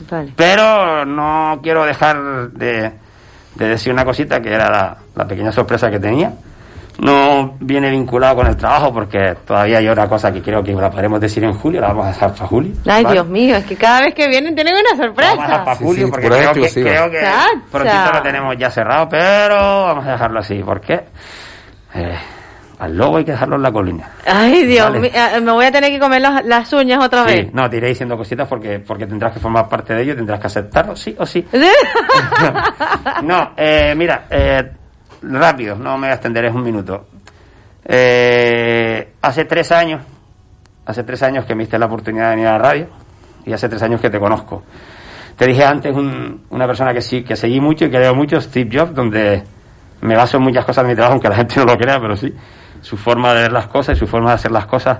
vale. Pero no quiero dejar de, de decir una cosita que era la, la pequeña sorpresa que tenía. No viene vinculado con el trabajo porque todavía hay otra cosa que creo que la podremos decir en julio, la vamos a dejar para julio. Ay, ¿vale? Dios mío, es que cada vez que vienen tienen una sorpresa. Vamos a dejar para julio porque pura creo que, creo que prontito lo tenemos ya cerrado, pero vamos a dejarlo así. ¿Por qué? Eh, al lobo hay que dejarlo en la colina. Ay, Dios Vale. mío, eh, me voy a tener que comer los- las uñas otra Sí, vez. no, te iré diciendo cositas porque, porque tendrás que formar parte de ello, tendrás que aceptarlo, sí o sí. No, eh, mira, eh, rápido, no me voy a extender, es un minuto. Eh, hace tres años, hace tres años que me diste la oportunidad de venir a la radio y hace tres años que te conozco. Te dije antes un- una persona que sí, que seguí mucho y que leo mucho, Steve Jobs, donde me baso en muchas cosas de mi trabajo, aunque la gente no lo crea, pero sí. Su forma de ver las cosas y su forma de hacer las cosas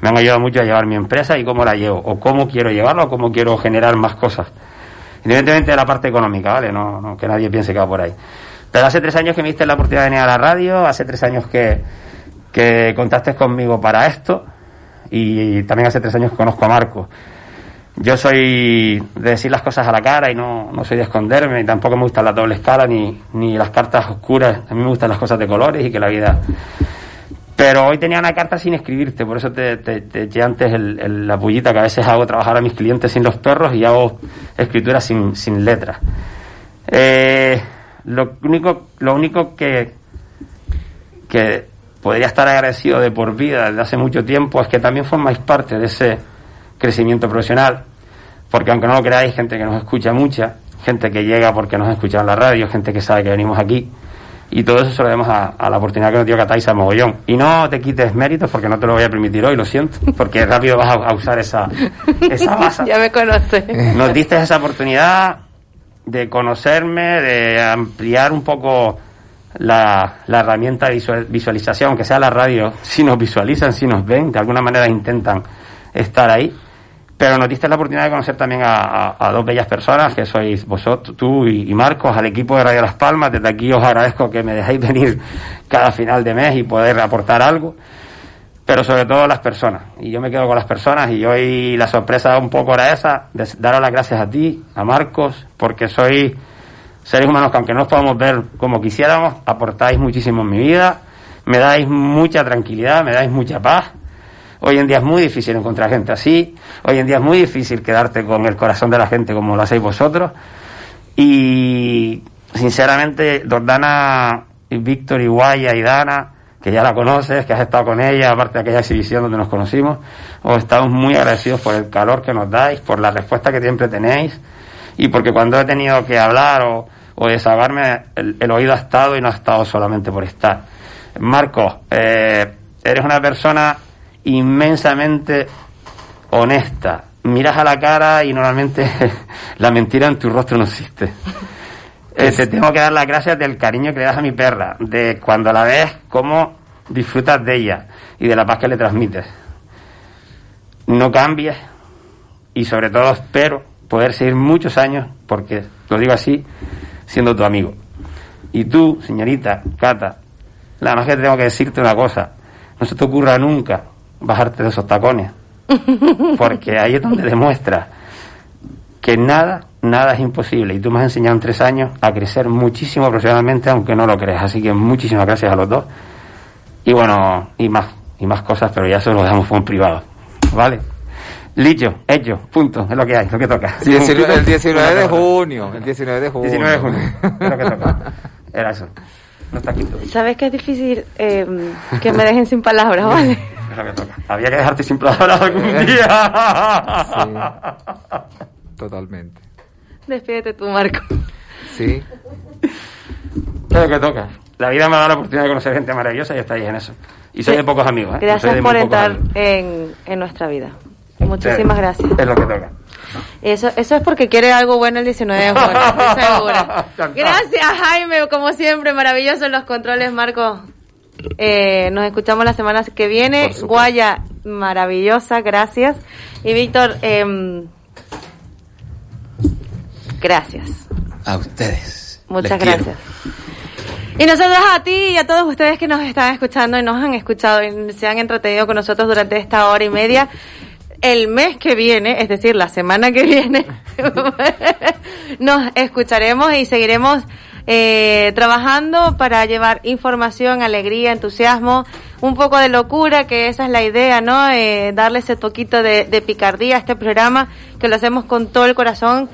me han ayudado mucho a llevar mi empresa y cómo la llevo, o cómo quiero llevarla, o cómo quiero generar más cosas. Independientemente de la parte económica, ¿vale? No, no, que nadie piense que va por ahí. Pero hace tres años que me diste la oportunidad de venir a la radio, hace tres años que, que contaste conmigo para esto, y también hace tres años que conozco a Marco. Yo soy de decir las cosas a la cara y no, no soy de esconderme, y tampoco me gusta la doble escala ni, ni las cartas oscuras. A mí me gustan las cosas de colores y que la vida. Pero hoy tenía una carta sin escribirte, por eso te, te, te eché antes el- la pullita que a veces hago trabajar a mis clientes sin los perros y hago escritura sin, sin letras. Eh, lo único, lo único que, que podría estar agradecido de por vida desde hace mucho tiempo es que también formáis parte de ese crecimiento profesional, porque aunque no lo creáis, gente que nos escucha mucha, gente que llega porque nos escucha en la radio, gente que sabe que venimos aquí, y todo eso se lo debemos a, a la oportunidad que nos dio Cataisa Mogollón. Y no te quites méritos porque no te lo voy a permitir hoy, lo siento, porque rápido vas a, a usar esa, esa base. ya me conoce. Nos diste esa oportunidad de conocerme, de ampliar un poco la, la herramienta de visual- visualización, que sea la radio, si nos visualizan, si nos ven, de alguna manera intentan estar ahí. Pero nos diste la oportunidad de conocer también a, a- a dos bellas personas, que sois vosotros, tú y, y Marcos, al equipo de Radio Las Palmas. Desde aquí os agradezco que me dejéis venir cada final de mes y poder aportar algo pero sobre todo las personas. Y yo me quedo con las personas y hoy la sorpresa un poco era esa, daros las gracias a ti, a Marcos, porque sois seres humanos que aunque no os podamos ver como quisiéramos, aportáis muchísimo en mi vida, me dais mucha tranquilidad, me dais mucha paz. Hoy en día es muy difícil encontrar gente así, hoy en día es muy difícil quedarte con el corazón de la gente como lo hacéis vosotros. Y sinceramente, Dordana, Víctor y Guaya y Dana, que ya la conoces, que has estado con ella, aparte de aquella exhibición donde nos conocimos, os estamos muy agradecidos por el calor que nos dais, por la respuesta que siempre tenéis, y porque cuando he tenido que hablar o, o desahogarme, el, oído ha estado y no ha estado solamente por estar. Marcos, eh, eres una persona inmensamente honesta. Miras a la cara y normalmente la mentira en tu rostro no existe. Eh, te tengo que dar las gracias del cariño que le das a mi perra, de cuando la ves, cómo disfrutas de ella y de la paz que le transmites. no cambies y sobre todo espero poder seguir muchos años, porque lo digo así, siendo tu amigo. Y tú, señorita Cata, la más que tengo que decirte una cosa, no se te ocurra nunca bajarte de esos tacones, porque ahí es donde demuestras que nada, nada es imposible. Y tú me has enseñado en tres años a crecer muchísimo profesionalmente, aunque no lo creas. Así que muchísimas gracias a los dos. Y bueno, y más, y más cosas, pero ya eso lo dejamos en privado. ¿Vale? Licho, hecho, punto, es lo que hay, lo que toca. 19 el 19 de junio, el 19 de junio. 19 de junio, es lo que toca. Era eso. No está quinto. Sabes que es difícil eh, que me dejen sin palabras, ¿vale? Es lo que toca. Había que dejarte sin palabras algún día. Totalmente. Despídete tú, Marco. Sí. Es lo que toca. La vida me ha dado la oportunidad de conocer gente maravillosa y estáis en eso. Y soy de pocos amigos, ¿eh? Soy Gracias de por amigos. en, en nuestra vida. Muchísimas gracias. Es lo que toca. Eso, eso es porque quiere algo bueno el 19 de junio, estoy segura. Gracias, Jaime, como siempre, maravilloso en los controles, Marco. Eh, nos escuchamos la semana que viene. Guaya, maravillosa, gracias. Y Víctor, em, gracias. A ustedes. Muchas Les quiero. gracias. Y nosotros a ti y a todos ustedes que nos están escuchando y nos han escuchado y se han entretenido con nosotros durante esta hora y media. El mes que viene, es decir, la semana que viene, nos escucharemos y seguiremos eh, trabajando para llevar información, alegría, entusiasmo, un poco de locura, que esa es la idea, ¿no? Eh, darle ese toquito de, de picardía a este programa, que lo hacemos con todo el corazón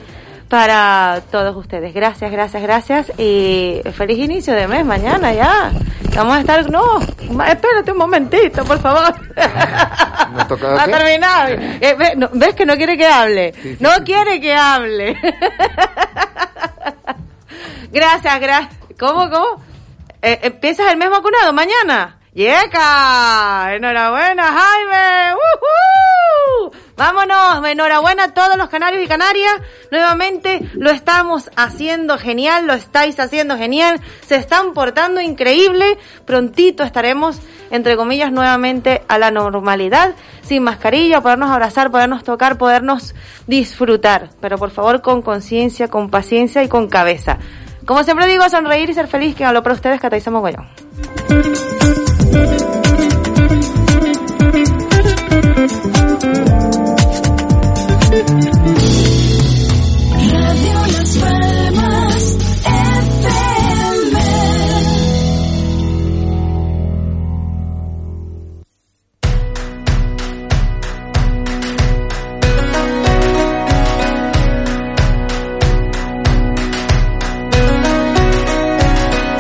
para todos ustedes. Gracias, gracias, gracias y feliz inicio de mes mañana ya. Vamos a estar, no, espérate un momentito, por favor. Nos toca Va a ¿qué? terminar. Eh, ve- no, ¿Ves que no quiere que hable? no quiere que hable. gracias, gracias. ¿Cómo, cómo? Eh, ¿Empiezas el mes vacunado mañana? ¡Yeca! ¡Enhorabuena, Jaime! ¡Woohoo! Vámonos, enhorabuena a todos los canarios y canarias. Nuevamente lo estamos haciendo genial, lo estáis haciendo genial, se están portando increíble. Prontito estaremos, entre comillas, nuevamente a la normalidad, sin mascarilla, podernos abrazar, podernos tocar, podernos disfrutar. Pero por favor con conciencia, con paciencia y con cabeza. Como siempre digo, sonreír y ser feliz, que hablo para ustedes, Cataiza Mogollón.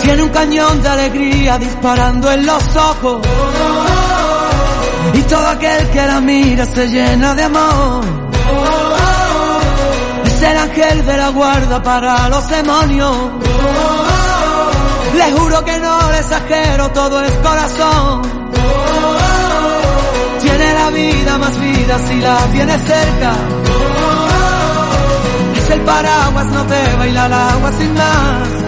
Tiene un cañón de alegría disparando en los ojos. Y todo aquel que la mira se llena de amor. Es el ángel de la guarda para los demonios. Le juro que no le exagero, todo es corazón. Tiene la vida más vida si la tiene cerca. Es el paraguas, no te baila el agua sin más.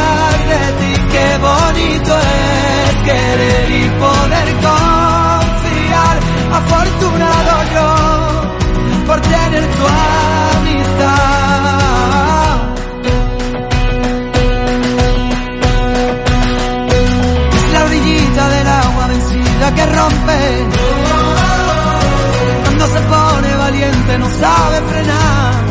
de ti. Qué bonito es querer y poder confiar. Afortunado yo por tener tu amistad. La orillita del agua vencida que rompe. Cuando se pone valiente no sabe frenar.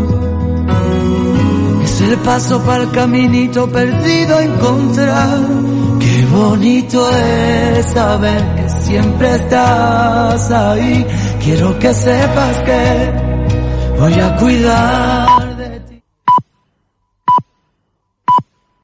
El paso para el caminito perdido encontrar. Qué bonito es saber que siempre estás ahí. Quiero que sepas que voy a cuidar